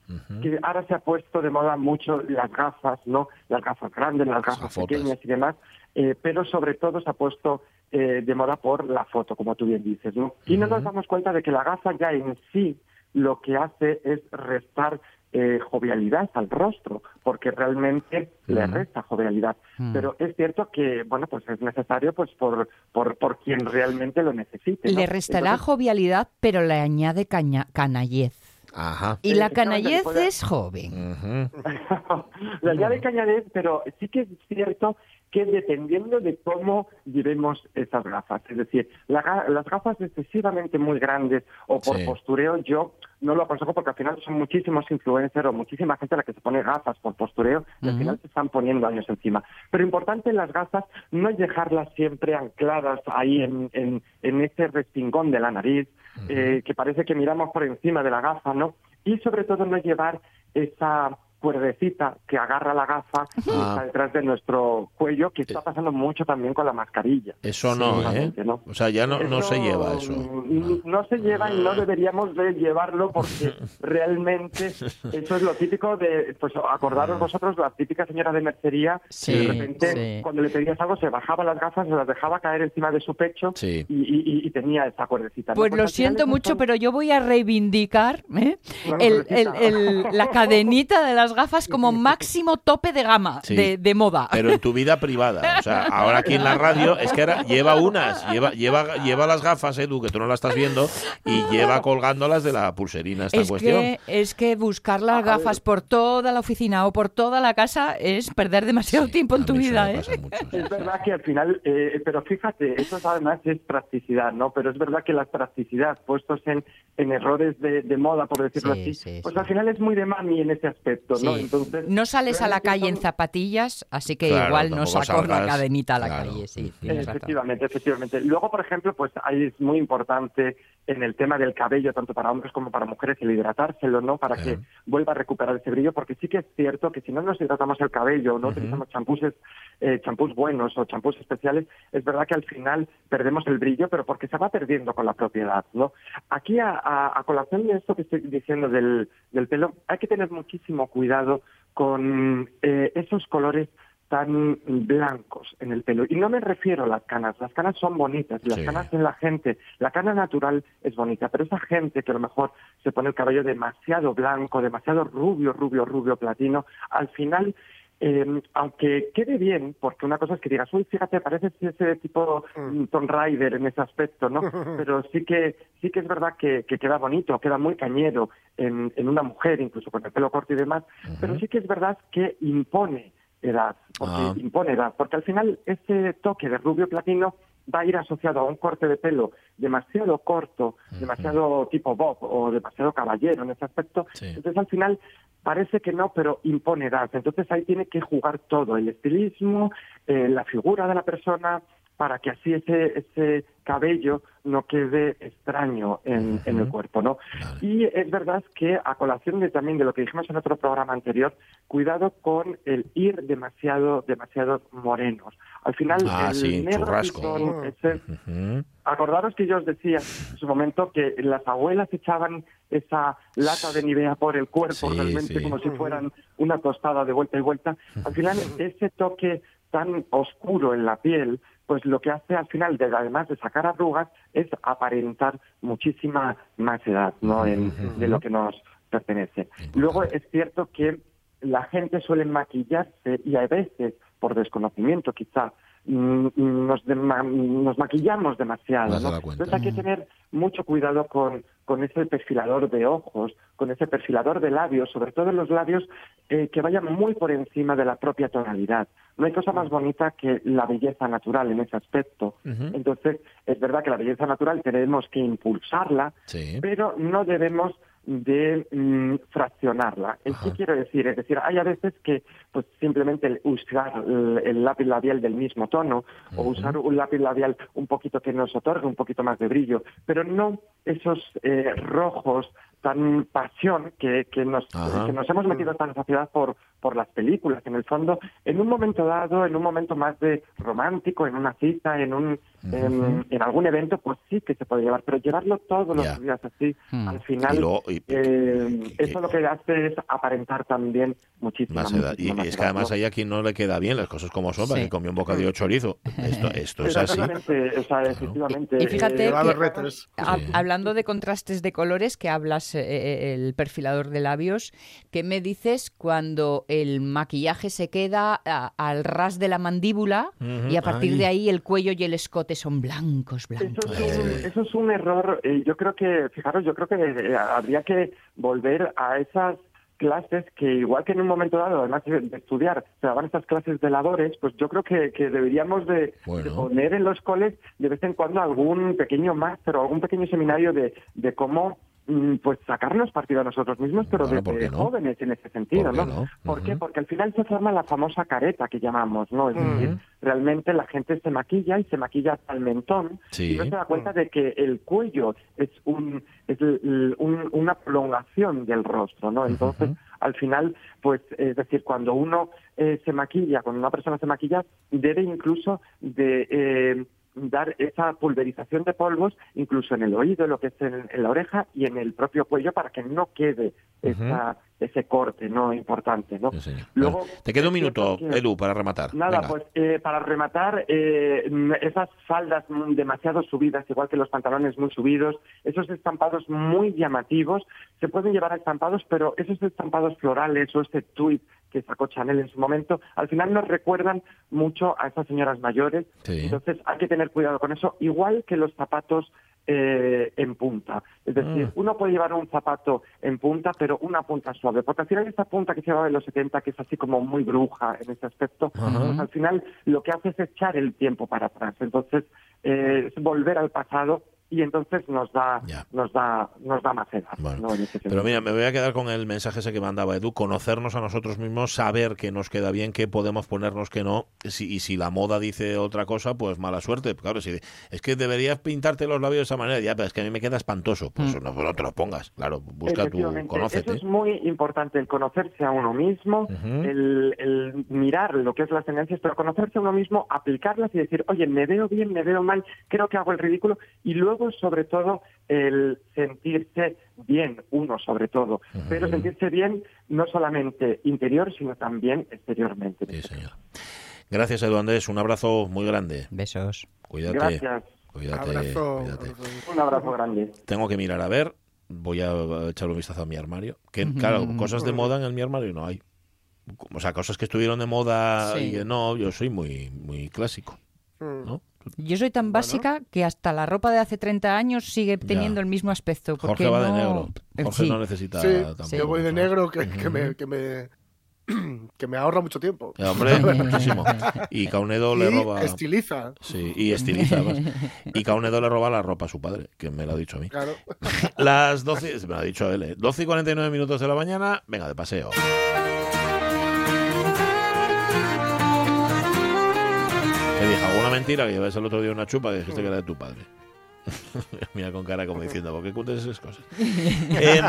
[SPEAKER 5] que ahora se ha puesto de moda mucho las gafas, ¿no? Las gafas grandes, las gafas
[SPEAKER 1] gafotas.
[SPEAKER 5] pequeñas y demás, eh, pero sobre todo se ha puesto eh, de moda por la foto, como tú bien dices, ¿no? Y no nos damos cuenta de que la gafa ya en sí lo que hace es restar eh, jovialidad al rostro, porque realmente le resta jovialidad. Pero es cierto que, bueno, pues es necesario pues por, por, por quien realmente lo necesite. ¿no?
[SPEAKER 3] Le restará
[SPEAKER 5] Entonces,
[SPEAKER 3] jovialidad, pero le añade caña- canallez.
[SPEAKER 1] Ajá.
[SPEAKER 3] Y la canallez es joven.
[SPEAKER 5] La idea de cañadez, pero sí que es cierto que dependiendo de cómo llevemos esas gafas, es decir, la las gafas excesivamente muy grandes o por
[SPEAKER 1] Sí.
[SPEAKER 5] postureo, yo no lo aconsejo porque al final son muchísimos influencers o muchísima gente la que se pone gafas por postureo y al final se están poniendo años encima. Pero importante en las gafas no es dejarlas siempre ancladas ahí en, en, en ese respingón de la nariz, eh, que parece que miramos por encima de la gafa, ¿no? Y sobre todo no llevar esa cuerdecita que agarra la gafa y
[SPEAKER 1] Ah.
[SPEAKER 5] está detrás de nuestro cuello, que está pasando mucho también con la mascarilla.
[SPEAKER 1] Eso no, ¿eh? O sea, ya no, no se lleva eso.
[SPEAKER 5] No se lleva y no deberíamos de llevarlo porque realmente eso es lo típico de, pues acordaros vosotros, la típica señora de mercería,
[SPEAKER 3] Sí,
[SPEAKER 5] que de repente
[SPEAKER 3] sí.
[SPEAKER 5] cuando le pedías algo se bajaba las gafas, se las dejaba caer encima de su pecho
[SPEAKER 1] Sí.
[SPEAKER 5] y, y- y tenía esa cuerdecita. ¿no?
[SPEAKER 3] Pues lo siento mucho,
[SPEAKER 5] son-
[SPEAKER 3] pero yo voy a reivindicar ¿eh?
[SPEAKER 5] La
[SPEAKER 3] el- el-
[SPEAKER 5] cuerdecita.
[SPEAKER 3] el- la cadenita de las gafas como máximo tope de gama,
[SPEAKER 1] Sí.
[SPEAKER 3] de, de moda.
[SPEAKER 1] Pero en tu vida privada. O sea, ahora aquí en la radio es que ahora lleva unas, lleva, lleva, lleva las gafas, Edu, que tú no las estás viendo, y lleva colgándolas de la pulserina esta
[SPEAKER 3] Es
[SPEAKER 1] cuestión.
[SPEAKER 3] que, es que buscar las gafas por toda la oficina o por toda la casa es perder demasiado
[SPEAKER 1] Sí,
[SPEAKER 3] tiempo en tu vida, ¿eh?
[SPEAKER 1] mucho, sí.
[SPEAKER 5] Es verdad que al final, eh, pero fíjate, eso además es practicidad, ¿no? Pero es verdad que la practicidad, puestos en, en errores de, de moda, por decirlo
[SPEAKER 3] Sí,
[SPEAKER 5] así,
[SPEAKER 3] sí,
[SPEAKER 5] pues
[SPEAKER 3] sí.
[SPEAKER 5] al final es muy de mami en ese aspecto, ¿no?
[SPEAKER 3] Sí.
[SPEAKER 5] Entonces,
[SPEAKER 3] No sales a la calle en zapatillas, así que
[SPEAKER 1] Claro,
[SPEAKER 3] igual no saco la cadenita a la
[SPEAKER 1] claro.
[SPEAKER 3] calle. Sí, razón.
[SPEAKER 5] Efectivamente, efectivamente. Luego, por ejemplo, pues ahí es muy importante en el tema del cabello, tanto para hombres como para mujeres, el hidratárselo, ¿no? Para que vuelva a recuperar ese brillo, porque sí que es cierto que si no nos hidratamos el cabello, no utilizamos champús, eh, champús buenos o champús especiales, es verdad que al final perdemos el brillo, pero porque se va perdiendo con la propiedad, ¿no? Aquí, a, a- a colación de esto que estoy diciendo del, del pelo, hay que tener muchísimo cuidado con eh, esos colores tan blancos en el pelo. Y no me refiero a las canas. Las canas son bonitas. Las
[SPEAKER 1] Sí.
[SPEAKER 5] canas en la gente, la cana natural es bonita, pero esa gente que a lo mejor se pone el cabello demasiado blanco, demasiado rubio, rubio, rubio, platino, al final, eh, aunque quede bien, porque una cosa es que digas, uy, fíjate, parece ese tipo mm, Tomb Raider en ese aspecto, ¿no? Pero sí que sí que es verdad que, que queda bonito, queda muy cañero en, en una mujer, incluso con el pelo corto y demás, pero sí que es verdad que impone edad, porque
[SPEAKER 1] Ah.
[SPEAKER 5] impone edad, porque al final ese toque de rubio platino va a ir asociado a un corte de pelo demasiado corto, demasiado tipo Bob o demasiado caballero en ese aspecto.
[SPEAKER 1] Sí.
[SPEAKER 5] Entonces al final parece que no, pero impone edad. Entonces ahí tiene que jugar todo, el estilismo, eh, la figura de la persona, para que así ese, ese cabello no quede extraño en, en el cuerpo, ¿no? Y es verdad que a colación de también de lo que dijimos en otro programa anterior, cuidado con el ir demasiado, demasiado morenos. Al final,
[SPEAKER 1] Ah,
[SPEAKER 5] el
[SPEAKER 1] sí,
[SPEAKER 5] negro
[SPEAKER 1] churrasco.
[SPEAKER 5] tizón, ese-
[SPEAKER 1] Ujú.
[SPEAKER 5] Acordaros que yo os decía en su momento que las abuelas echaban esa lata de Nivea por el cuerpo
[SPEAKER 1] Sí,
[SPEAKER 5] realmente
[SPEAKER 1] sí.
[SPEAKER 5] como si fueran una tostada de vuelta y vuelta. Al final ese toque tan oscuro en la piel, pues lo que hace al final, de, además de sacar arrugas, es aparentar muchísima más edad ¿no? En- de lo que nos pertenece. Luego es cierto que la gente suele maquillarse y a veces, por desconocimiento quizá, nos, dema- nos maquillamos demasiado.
[SPEAKER 1] No.
[SPEAKER 5] Entonces hay que tener mucho cuidado con, con ese perfilador de ojos, con ese perfilador de labios, sobre todo en los labios eh, que vayan muy por encima de la propia tonalidad. No hay cosa más bonita que la belleza natural en ese aspecto. Entonces, es verdad que la belleza natural tenemos que impulsarla,
[SPEAKER 1] Sí.
[SPEAKER 5] pero no debemos de mm, fraccionarla. ¿En ¿Qué quiero decir? Es decir, hay a veces que pues simplemente usar el, el lápiz labial del mismo tono o usar un lápiz labial un poquito que nos otorgue un poquito más de brillo, pero no esos eh, rojos tan pasión que, que nos,
[SPEAKER 1] Ajá.
[SPEAKER 5] que nos hemos metido tan sociedad por, por las películas. En el fondo, en un momento dado, en un momento más de romántico, en una cita, en un en, en algún evento, pues sí que se puede llevar, pero llevarlo todos los días así,
[SPEAKER 3] Hmm.
[SPEAKER 5] al final,
[SPEAKER 1] Y luego- y-
[SPEAKER 5] eh,
[SPEAKER 1] y-
[SPEAKER 5] eso lo que hace es aparentar también muchísima
[SPEAKER 1] Más edad. Y,
[SPEAKER 5] más
[SPEAKER 1] es que además
[SPEAKER 5] ¿no?
[SPEAKER 1] hay a quien no le queda bien las cosas como son, para
[SPEAKER 3] Sí.
[SPEAKER 1] que comió un bocadillo de chorizo. Esto, esto es así.
[SPEAKER 5] Exactamente, o sea, efectivamente.
[SPEAKER 3] Y fíjate
[SPEAKER 5] eh,
[SPEAKER 2] a.
[SPEAKER 3] Hablando de contrastes de colores, que hablas eh, el perfilador de labios, ¿qué me dices cuando el maquillaje se queda a- al ras de la mandíbula y a partir
[SPEAKER 1] Ay.
[SPEAKER 3] de ahí el cuello y el escote son blancos,
[SPEAKER 5] Eso es, un, eso es un error. eh, yo creo que, fijaros, yo creo que eh, habría que volver a esas clases que igual que en un momento dado, además de, de estudiar, se daban estas clases de labores, pues yo creo que, que deberíamos de,
[SPEAKER 1] Bueno.
[SPEAKER 5] de poner en los coles de vez en cuando algún pequeño máster o algún pequeño seminario de, de cómo pues sacarnos partido a nosotros mismos, pero
[SPEAKER 1] Bueno, ¿por
[SPEAKER 5] desde
[SPEAKER 1] no?
[SPEAKER 5] jóvenes en ese sentido,
[SPEAKER 1] ¿Por qué
[SPEAKER 5] ¿no?
[SPEAKER 1] no?
[SPEAKER 5] ¿Por qué? Porque al final se forma la famosa careta que llamamos, ¿no? Es decir, realmente la gente se maquilla y se maquilla hasta el mentón
[SPEAKER 1] Sí.
[SPEAKER 5] y no se da cuenta de que el cuello es un es el- un- una prolongación del rostro, ¿no? Entonces, al final, pues, es decir, cuando uno eh, se maquilla, cuando una persona se maquilla, debe incluso de eh, dar esa pulverización de polvos incluso en el oído, lo que es en, en la oreja y en el propio cuello para que no quede esa- ese corte no importante, ¿no?
[SPEAKER 1] Sí.
[SPEAKER 5] Luego,
[SPEAKER 1] Bueno, te queda un minuto,
[SPEAKER 5] que-
[SPEAKER 1] Edu, para rematar.
[SPEAKER 5] Nada,
[SPEAKER 1] Venga.
[SPEAKER 5] pues eh, para rematar, eh, mm, esas faldas demasiado subidas, igual que los pantalones muy subidos, esos estampados muy llamativos, se pueden llevar a estampados, pero esos estampados florales o este tweet que sacó Chanel en su momento, al final nos recuerdan mucho a esas señoras mayores.
[SPEAKER 1] Sí.
[SPEAKER 5] Entonces hay que tener cuidado con eso, igual que los zapatos eh, en punta. Es decir,
[SPEAKER 1] Mm.
[SPEAKER 5] uno puede llevar un zapato en punta, pero una punta suave, porque al final esta punta que se llevaba en los 70, que es así como muy bruja en ese aspecto, pues al final lo que hace es echar el tiempo para atrás. Entonces, eh, es volver al pasado y entonces nos da
[SPEAKER 1] Ya.
[SPEAKER 5] nos da nos da más edad.
[SPEAKER 1] Bueno,
[SPEAKER 5] ¿no? En ese
[SPEAKER 1] Pero mira, me voy a quedar con el mensaje ese que mandaba Edu, conocernos a nosotros mismos, saber que nos queda bien, que podemos ponernos que no, si- y si la moda dice otra cosa, pues mala suerte. Claro, si es que deberías pintarte los labios de esa manera, ya, pero es que a mí me queda espantoso. Pues no, pues no te lo pongas, claro, busca tu, conócete.
[SPEAKER 5] Eso es muy importante, el conocerse a uno mismo, el, el mirar lo que es las tendencias, pero conocerse a uno mismo, aplicarlas y decir, oye, me veo bien, me veo mal, creo que hago el ridículo, y luego, sobre todo, el sentirse bien, uno sobre todo, pero sentirse bien no solamente interior, sino también exteriormente.
[SPEAKER 1] Sí, señor. Gracias, Edu Andrés, un abrazo muy grande.
[SPEAKER 3] Besos.
[SPEAKER 1] Cuídate.
[SPEAKER 5] Gracias.
[SPEAKER 1] Cuídate,
[SPEAKER 2] Abrazo.
[SPEAKER 1] cuídate.
[SPEAKER 2] abrazo.
[SPEAKER 5] Un abrazo grande.
[SPEAKER 1] Tengo que mirar a ver, voy a echar un vistazo a mi armario. Que, claro, cosas de moda en mi armario no hay. O sea, cosas que estuvieron de moda
[SPEAKER 3] Sí.
[SPEAKER 1] y que no, yo soy muy, muy clásico. ¿no?
[SPEAKER 3] Yo soy tan básica que hasta la ropa de hace 30 años sigue teniendo el mismo aspecto. Porque
[SPEAKER 1] Jorge va de
[SPEAKER 3] no-
[SPEAKER 1] negro.
[SPEAKER 3] Eh,
[SPEAKER 1] Jorge
[SPEAKER 3] sí.
[SPEAKER 1] no necesita
[SPEAKER 2] Sí,
[SPEAKER 1] tampoco.
[SPEAKER 2] yo voy de negro que, que me, que, me, que me ahorra mucho tiempo.
[SPEAKER 1] Eh, Hombre, muchísimo. Y Caunedo le roba.
[SPEAKER 2] estiliza,
[SPEAKER 1] Sí, y estiliza además. Y Caunedo le roba la ropa a su padre, que me lo ha dicho a mí.
[SPEAKER 2] claro.
[SPEAKER 1] Las 12, me lo ha dicho él, ¿eh? 12 y 49 minutos de la mañana, venga, de paseo. Mentira que llevas el otro día una chupa que dijiste que era de tu padre. Mira con cara como diciendo, ¿por qué cuentas esas cosas? Em,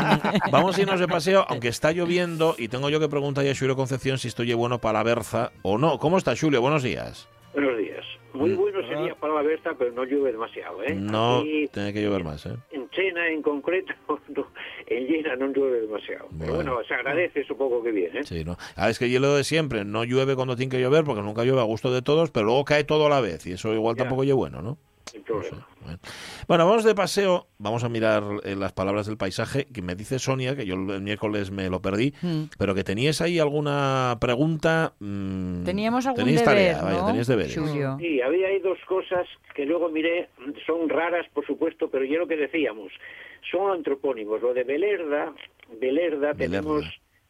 [SPEAKER 1] vamos a irnos de paseo, aunque está lloviendo y tengo yo que preguntar a Julio Concepción si estoy bueno para la berza o no. ¿Cómo está Julio? Buenos días.
[SPEAKER 6] Buenos días. Muy
[SPEAKER 1] Mm.
[SPEAKER 6] bueno sería para la Berta, pero no llueve demasiado, ¿eh?
[SPEAKER 1] No,
[SPEAKER 6] Aquí,
[SPEAKER 1] tiene que llover más, ¿eh?
[SPEAKER 6] en Chena en concreto, no, en Llena no llueve demasiado. Pero
[SPEAKER 1] Bueno.
[SPEAKER 6] bueno, se agradece supongo que bien, ¿eh?
[SPEAKER 1] Sí, ¿no? Ah, es que yo lo de siempre, no llueve cuando tiene que llover, porque nunca llueve a gusto de todos, pero luego cae todo a la vez, y eso igual
[SPEAKER 6] Ya.
[SPEAKER 1] tampoco es bueno, ¿no?
[SPEAKER 6] Sin problema.
[SPEAKER 1] Bueno. Bueno, vamos de paseo, vamos a mirar eh, las palabras del paisaje, que me dice Sonia, que yo el miércoles me lo perdí,
[SPEAKER 3] Mm.
[SPEAKER 1] pero que teníais ahí alguna pregunta. mm,
[SPEAKER 3] Teníamos algún deber,
[SPEAKER 1] tarea, vaya,
[SPEAKER 3] ¿no,
[SPEAKER 1] deberes.
[SPEAKER 3] Julio?
[SPEAKER 6] Sí, había ahí dos cosas que luego miré, son raras por supuesto, pero yo lo que decíamos, son antropónimos. Lo de Belerda, Belerda,
[SPEAKER 1] Belerda.
[SPEAKER 6] tenemos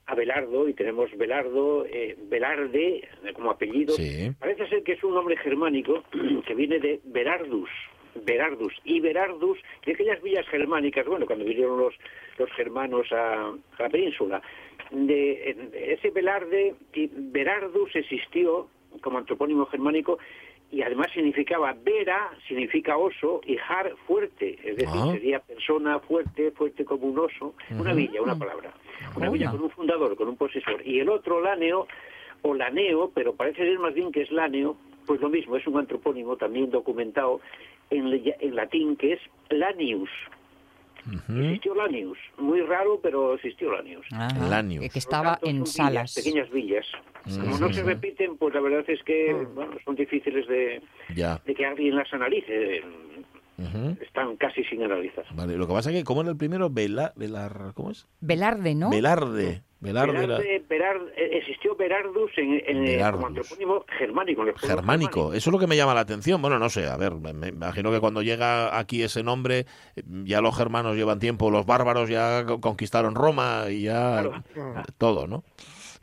[SPEAKER 6] a Belardo y tenemos Belardo, eh, Belarde eh, como apellido.
[SPEAKER 1] Sí.
[SPEAKER 6] Parece ser que es un nombre germánico que viene de Berardus. Berardus y Berardus de aquellas villas germánicas, bueno, cuando vinieron los, los germanos a, a la península, de, de ese Belarde y Berardus existió como antropónimo germánico y además significaba Vera, significa oso, y Har, fuerte, es decir,
[SPEAKER 1] Ah.
[SPEAKER 6] sería persona fuerte, fuerte como un oso, una villa, una palabra, una villa con un fundador, con un posesor, y el otro, Láneo, o Laneo, pero parece ser más bien que es Láneo, pues lo mismo, es un antropónimo también documentado en, en latín que es Lanius.
[SPEAKER 1] Ujú.
[SPEAKER 6] Existió Lanius, muy raro, pero existió Lanius.
[SPEAKER 3] Ajá,
[SPEAKER 1] Lanius.
[SPEAKER 3] Que, estaba
[SPEAKER 6] tanto,
[SPEAKER 3] en
[SPEAKER 6] son villas,
[SPEAKER 3] salas.
[SPEAKER 6] pequeñas villas. Como no se repiten, pues la verdad es que bueno, son difíciles de,
[SPEAKER 1] Ya.
[SPEAKER 6] de que alguien las analice. Están casi sin analizar.
[SPEAKER 1] Vale, lo que pasa es que, ¿cómo era el primero? Vela, velar, ¿Cómo es?
[SPEAKER 3] Velarde, ¿no?
[SPEAKER 1] Velarde. Velarde
[SPEAKER 6] Berar- eh, existió Berardus en, en, eh,
[SPEAKER 1] Berardus.
[SPEAKER 6] como antropónimo germánico. en
[SPEAKER 1] germánico. Eso es lo que me llama la atención. Bueno, no sé, a ver, me, me imagino que cuando llega aquí ese nombre, eh, ya los germanos llevan tiempo, los bárbaros ya co- conquistaron Roma y ya
[SPEAKER 6] Claro.
[SPEAKER 1] eh, todo, ¿no?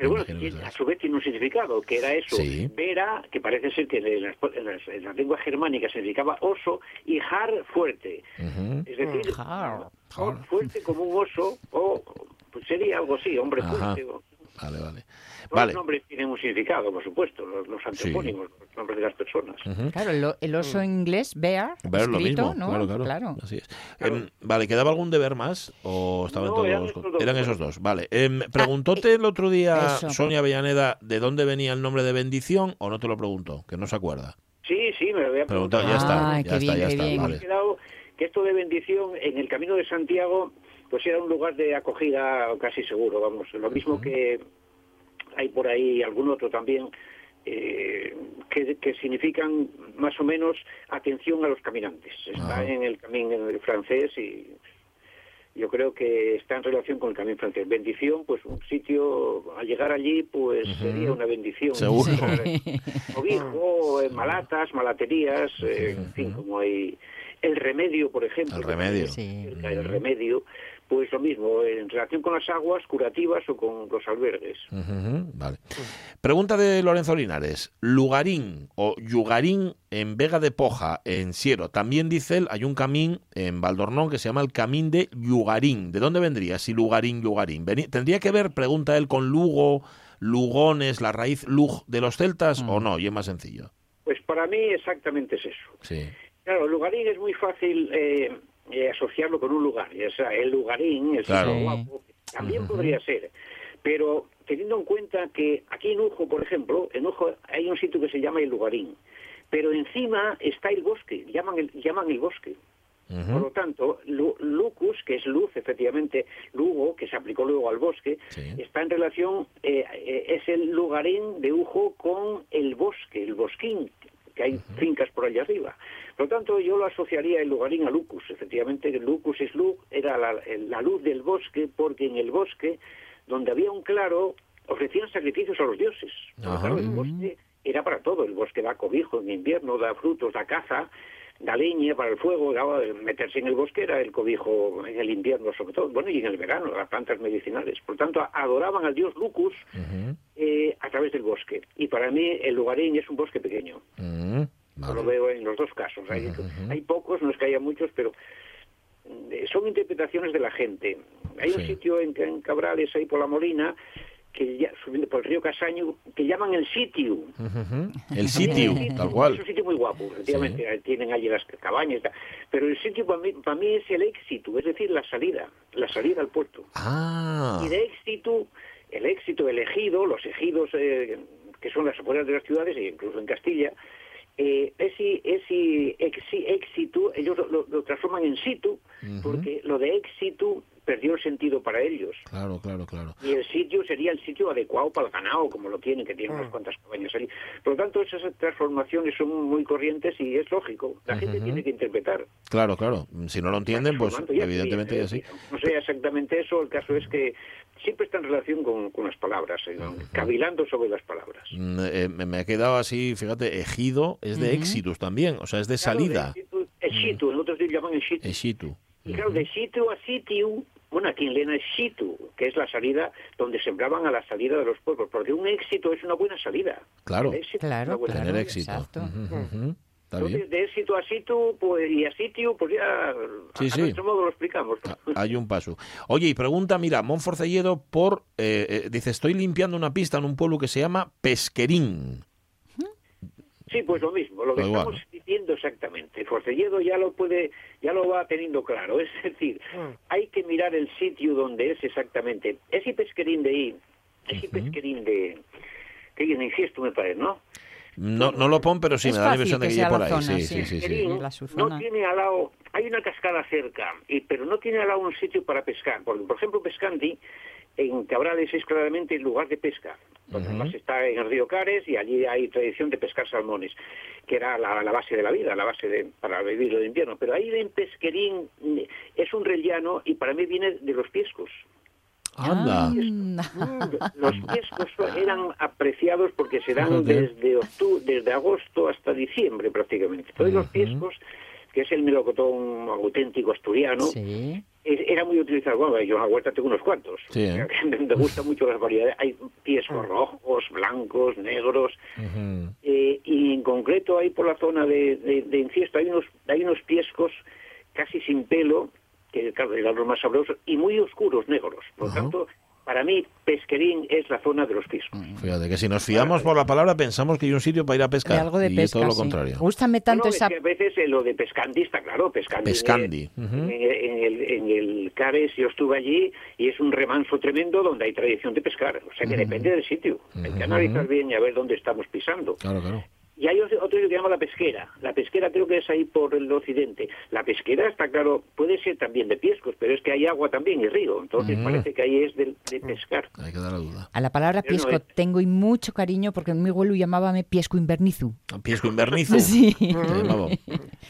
[SPEAKER 6] Pero bueno, a su vez tiene un significado, que era eso.
[SPEAKER 1] Sí.
[SPEAKER 6] Vera, que parece ser que en las, en las- en las lenguas germánicas significaba oso, y har, fuerte. Es decir,
[SPEAKER 3] Har.
[SPEAKER 6] fuerte como un oso, o pues sería algo así, hombre fuerte. o-
[SPEAKER 1] Vale, vale.
[SPEAKER 6] Todos
[SPEAKER 1] Vale.
[SPEAKER 6] los nombres tienen un significado, por supuesto, los, los antropónimos, los nombres de las personas.
[SPEAKER 1] Ujú.
[SPEAKER 3] Claro, el, o- el oso en inglés, bear,
[SPEAKER 1] lo
[SPEAKER 3] escrito,
[SPEAKER 1] mismo,
[SPEAKER 3] ¿no?
[SPEAKER 1] claro, claro, Así es.
[SPEAKER 6] Claro.
[SPEAKER 1] Em, vale, ¿quedaba algún deber más o estaban
[SPEAKER 6] No,
[SPEAKER 1] todos?
[SPEAKER 6] eran esos dos.
[SPEAKER 1] Eran esos dos, vale. Em, preguntóte el otro día
[SPEAKER 3] eso.
[SPEAKER 1] Sonia Avellaneda de dónde venía el nombre de bendición o no te lo preguntó, que no se acuerda.
[SPEAKER 6] Sí, sí, me lo había
[SPEAKER 1] Preguntado,
[SPEAKER 6] preguntado.
[SPEAKER 1] ya está,
[SPEAKER 3] Ay,
[SPEAKER 1] ya
[SPEAKER 3] qué
[SPEAKER 1] está,
[SPEAKER 3] bien,
[SPEAKER 1] ya
[SPEAKER 3] qué
[SPEAKER 1] está,
[SPEAKER 3] bien.
[SPEAKER 1] vale.
[SPEAKER 6] Hemos quedado que esto de bendición en el Camino de Santiago pues era un lugar de acogida casi seguro, vamos, lo mismo que hay por ahí algún otro también eh, que, que significan más o menos atención a los caminantes. Está en el camino francés y yo creo que está en relación con el camino francés. Bendición, pues un sitio, al llegar allí, pues sería una bendición.
[SPEAKER 1] Seguro.
[SPEAKER 6] Cobijo, eh, malatas, malaterías, eh, en fin, como hay el remedio, por ejemplo.
[SPEAKER 1] El remedio.
[SPEAKER 3] Sí.
[SPEAKER 6] El, el remedio, pues lo mismo, en relación con las aguas curativas o con los albergues.
[SPEAKER 1] Vale. Pregunta de Lorenzo Linares. Lugarín o Yugarín en Vega de Poja, en Siero. También dice él, hay un camín en Valdornón que se llama el Camín de Yugarín. ¿De dónde vendría si Lugarín, Yugarín? ¿Tendría que ver, pregunta él, con Lugo, Lugones, la raíz Lug de los celtas o no? Y es más sencillo.
[SPEAKER 6] Pues para mí exactamente es eso.
[SPEAKER 1] Sí.
[SPEAKER 6] Claro, lugarín es muy fácil eh, eh, asociarlo con un lugar. Sea, el lugarín, el
[SPEAKER 1] Claro.
[SPEAKER 6] guapo, también podría ser. Pero teniendo en cuenta que aquí en Ujo, por ejemplo, en Ujo hay un sitio que se llama el lugarín. Pero encima está el bosque, llaman el, llaman el bosque. Por lo tanto, Lu- Lucus, que es luz, efectivamente, Lugo, que se aplicó luego al bosque,
[SPEAKER 1] Sí.
[SPEAKER 6] está en relación, eh, eh, es el lugarín de Ujo con el bosque, el bosquín, que hay fincas por allá arriba. Por lo tanto, yo lo asociaría el lugarín a Lucus. Efectivamente, Lucus es luz, era la, la luz del bosque, porque en el bosque, donde había un claro, ofrecían sacrificios a los dioses. Claro, el bosque era para todo. El bosque da cobijo en invierno, da frutos, da caza, da leña para el fuego. meterse en el bosque era el cobijo en el invierno, sobre todo. Bueno, y en el verano, las plantas medicinales. Por tanto, adoraban al dios Lucus eh, a través del bosque. Y para mí, el lugarín es un bosque pequeño.
[SPEAKER 1] Vale.
[SPEAKER 6] lo veo en los dos casos. Hay, hay pocos, no es que haya muchos, pero eh, son interpretaciones de la gente. Hay un sitio en, en Cabrales, ahí por la Molina, que ya, subiendo por el río Casaño, que llaman el sitio.
[SPEAKER 1] El sitio, tal
[SPEAKER 6] Es
[SPEAKER 1] cual.
[SPEAKER 6] un sitio muy guapo, efectivamente. Tienen allí las cabañas. y tal. Pero el sitio para mí, para mí es el éxito, es decir, la salida, la salida al puerto.
[SPEAKER 1] Ah.
[SPEAKER 6] Y de éxito, el éxito elegido, los ejidos eh, que son las afueras de las ciudades, e incluso en Castilla, eh, ese, ese éxito, ellos lo, lo- lo transforman en situ, porque lo de éxito perdió el sentido para ellos.
[SPEAKER 1] Claro, claro, claro.
[SPEAKER 6] Y el sitio sería el sitio adecuado para el ganado, como lo tienen, que tienen unas cuantas cabañas allí. Por lo tanto, esas transformaciones son muy corrientes y es lógico. La gente tiene que interpretar.
[SPEAKER 1] Claro, claro. Si no lo entienden, pues
[SPEAKER 6] ya
[SPEAKER 1] evidentemente
[SPEAKER 6] sí,
[SPEAKER 1] ya sí.
[SPEAKER 6] No sé exactamente eso, el caso es que siempre está en relación con, con las palabras, eh, cavilando sobre las palabras.
[SPEAKER 1] Mm, eh, me ha quedado así, fíjate, ejido es de éxitus también, o sea, es de salida.
[SPEAKER 6] Claro, de situ- El situ, en otros llaman el situ.
[SPEAKER 1] Exitu.
[SPEAKER 6] Y claro, de sitio a sitio, bueno, aquí en Lena es situ, que es la salida donde sembraban a la salida de los pueblos, porque un éxito es una buena salida.
[SPEAKER 1] Claro.
[SPEAKER 6] Éxito
[SPEAKER 3] Claro,
[SPEAKER 6] una buena
[SPEAKER 3] claro.
[SPEAKER 1] Tener éxito.
[SPEAKER 3] exacto.
[SPEAKER 6] Entonces,
[SPEAKER 1] bien.
[SPEAKER 6] de éxito a sitio pues, y a sitio, pues ya
[SPEAKER 1] Sí,
[SPEAKER 6] a
[SPEAKER 1] sí.
[SPEAKER 6] nuestro modo lo explicamos.
[SPEAKER 1] Ah, Hay un paso. Oye, y pregunta, mira, Monforcelledo por, eh, eh, dice, estoy limpiando una pista en un pueblo que se llama Pesquerín.
[SPEAKER 6] Sí, pues lo mismo, lo que
[SPEAKER 1] igual,
[SPEAKER 6] estamos diciendo exactamente. Forcelledo ya lo puede, ya lo va teniendo claro. Es decir, hay que mirar el sitio donde es exactamente. Ese pesquerín de ahí, ese pesquerín de que hay en Ingiesto, me parece, ¿no?
[SPEAKER 1] No, no lo pon, pero sí
[SPEAKER 3] Es
[SPEAKER 1] me da la impresión de
[SPEAKER 3] que
[SPEAKER 1] por ahí.
[SPEAKER 3] zona,
[SPEAKER 1] sí,
[SPEAKER 3] sí.
[SPEAKER 1] sí,
[SPEAKER 6] no tiene al lado, hay una cascada cerca, y, pero no tiene al lado un sitio para pescar. Porque, por ejemplo, Pescandi, en Cabrales es claramente el lugar de pesca. Porque además está en el río Cares y allí hay tradición de pescar salmones, que era la, la base de la vida, la base de, para vivir el invierno. Pero ahí en Pesquerín mm, es un rellano y para mí viene de los piescos.
[SPEAKER 1] Anda.
[SPEAKER 6] Los piescos eran apreciados porque se dan desde, agosto hasta diciembre prácticamente. Entonces los piescos, que es el melocotón auténtico asturiano,
[SPEAKER 3] Sí.
[SPEAKER 6] Era muy utilizado. Bueno, yo en la huerta tengo unos cuantos.
[SPEAKER 1] Sí, ¿eh?
[SPEAKER 6] me, gustan mucho las variedades. Hay piescos rojos, blancos, negros. Eh, y en concreto ahí por la zona de, de, de Inciesto hay unos, hay unos piescos casi sin pelo, que claro, eran los más sabrosos, y muy oscuros, negros. Por lo tanto, para mí, Pesquerín es la zona de los piescos.
[SPEAKER 1] Fíjate que si nos fiamos por la palabra pensamos que hay un sitio para ir a pescar.
[SPEAKER 3] De algo de
[SPEAKER 1] y
[SPEAKER 3] pesca,
[SPEAKER 1] todo lo
[SPEAKER 3] sí.
[SPEAKER 1] contrario.
[SPEAKER 3] Gústame tanto
[SPEAKER 6] No, no,
[SPEAKER 3] esa...
[SPEAKER 6] es que a veces eh, lo de Pescandi está claro, Pescandi.
[SPEAKER 1] Pescandi,
[SPEAKER 6] en, en el, en el Cares yo estuve allí y es un remanso tremendo donde hay tradición de pescar. O sea que depende del sitio. Hay que analizar bien y a ver dónde estamos pisando.
[SPEAKER 1] Claro, claro.
[SPEAKER 6] Y hay otro otro que se llama la pesquera. La pesquera creo que es ahí por el occidente. La pesquera está claro, puede ser también de piescos, pero es que hay agua también y río. Entonces
[SPEAKER 1] Ujú.
[SPEAKER 6] parece que ahí es de, de pescar.
[SPEAKER 1] Hay que dar la duda.
[SPEAKER 3] A la palabra
[SPEAKER 6] Pero no
[SPEAKER 3] piesco
[SPEAKER 6] es-
[SPEAKER 3] tengo y mucho cariño porque mi abuelo llamábame piesco invernizu.
[SPEAKER 1] Piesco invernizo.
[SPEAKER 3] Sí.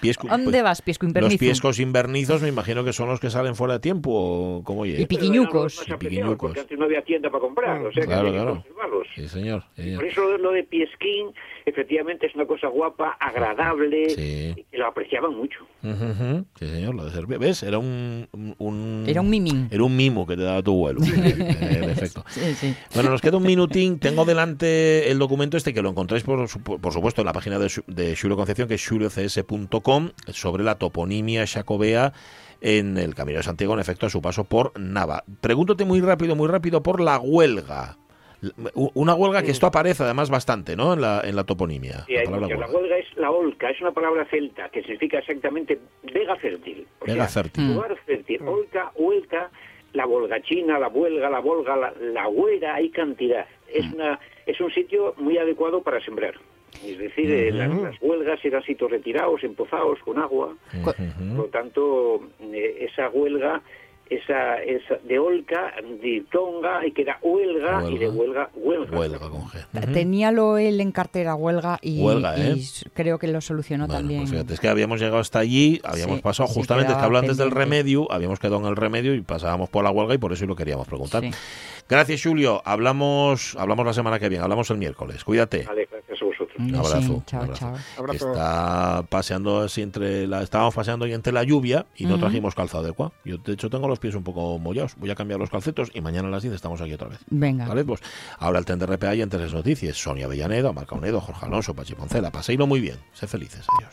[SPEAKER 1] Piesco-
[SPEAKER 3] ¿Dónde
[SPEAKER 1] pues,
[SPEAKER 3] vas, piesco
[SPEAKER 1] Los
[SPEAKER 3] invernizu?
[SPEAKER 1] piescos invernizos me imagino que son los que salen fuera de tiempo, o ¿cómo oye?
[SPEAKER 3] Y piquiñucos.
[SPEAKER 6] Los
[SPEAKER 1] Y piquiñucos.
[SPEAKER 6] Porque antes no había tienda para comprar, o sea que
[SPEAKER 1] Claro,
[SPEAKER 6] había que
[SPEAKER 1] claro. Sí, señor. sí, señor.
[SPEAKER 6] Por eso lo de piesquín, efectivamente, realmente es una cosa guapa, agradable,
[SPEAKER 1] Sí.
[SPEAKER 6] y que lo apreciaban mucho.
[SPEAKER 1] Sí, señor, lo de servir. ¿Ves? Era un, un-
[SPEAKER 3] Era un mimín.
[SPEAKER 1] Era un mimo que te daba tu vuelo. Eh, perfecto.
[SPEAKER 3] Sí, sí.
[SPEAKER 1] Bueno, nos queda un minutín. Tengo delante el documento este que lo encontráis, por, por supuesto, en la página de, Xulio Concepción, que es xuliocs.com, sobre la toponimia xacobea en el Camino de Santiago, en efecto, a su paso por Nava. Pregúntate muy rápido, muy rápido por la huelga. Una huelga que esto aparece además bastante, ¿no? En la, en la toponimia.
[SPEAKER 6] Sí,
[SPEAKER 1] la palabra
[SPEAKER 6] muchas. La
[SPEAKER 1] huelga.
[SPEAKER 6] huelga es la olca, es una palabra celta que significa exactamente vega fértil. O
[SPEAKER 1] Vega
[SPEAKER 6] sea,
[SPEAKER 1] fértil. Mm.
[SPEAKER 6] Lugar fértil. Olca, huelca, la volgachina, la huelga, la volga, la, la huera, hay cantidad. Es,
[SPEAKER 1] Mm.
[SPEAKER 6] una, es un sitio muy adecuado para sembrar. Es decir, eh, las,
[SPEAKER 1] Ujú.
[SPEAKER 6] las huelgas eran sitios retirados, empozados, con agua.
[SPEAKER 3] Co-
[SPEAKER 1] Ujú.
[SPEAKER 6] Por lo tanto, eh, esa huelga, esa, esa de Olca, de Tonga, y que era huelga, y de
[SPEAKER 1] Huelga.
[SPEAKER 6] huelga, huelga.
[SPEAKER 1] Huelga con G.
[SPEAKER 3] Teníalo él en cartera huelga y,
[SPEAKER 1] Huelga, ¿eh?
[SPEAKER 3] y creo que lo solucionó
[SPEAKER 1] Bueno,
[SPEAKER 3] también.
[SPEAKER 1] pues fíjate, es que habíamos llegado hasta allí, habíamos
[SPEAKER 3] Sí,
[SPEAKER 1] pasado
[SPEAKER 3] sí,
[SPEAKER 1] justamente, es que
[SPEAKER 3] quedaba
[SPEAKER 1] hablo antes del remedio, habíamos quedado en el remedio y pasábamos por la huelga y por eso lo queríamos preguntar.
[SPEAKER 3] Sí.
[SPEAKER 1] Gracias, Julio. Hablamos, hablamos la semana que viene, hablamos el miércoles. Cuídate.
[SPEAKER 6] Vale, gracias vosotros.
[SPEAKER 1] Un
[SPEAKER 3] Sí,
[SPEAKER 1] abrazo.
[SPEAKER 3] chao,
[SPEAKER 1] un abrazo.
[SPEAKER 3] chao.
[SPEAKER 2] Abrazo.
[SPEAKER 1] Está paseando así entre la, estábamos paseando ahí entre la lluvia y no trajimos calzado adecuado. Yo de hecho tengo los pies un poco mollados. Voy a cambiar los calcetos y mañana a las 10 estamos aquí otra vez.
[SPEAKER 3] Venga.
[SPEAKER 1] ¿Vale? Pues ahora el tren de RPA y entre las noticias. Sonia Avellaneda, Marca Onedo, Jorge Alonso, Pachi Poncela. Paséislo muy bien. Sé felices. Adiós.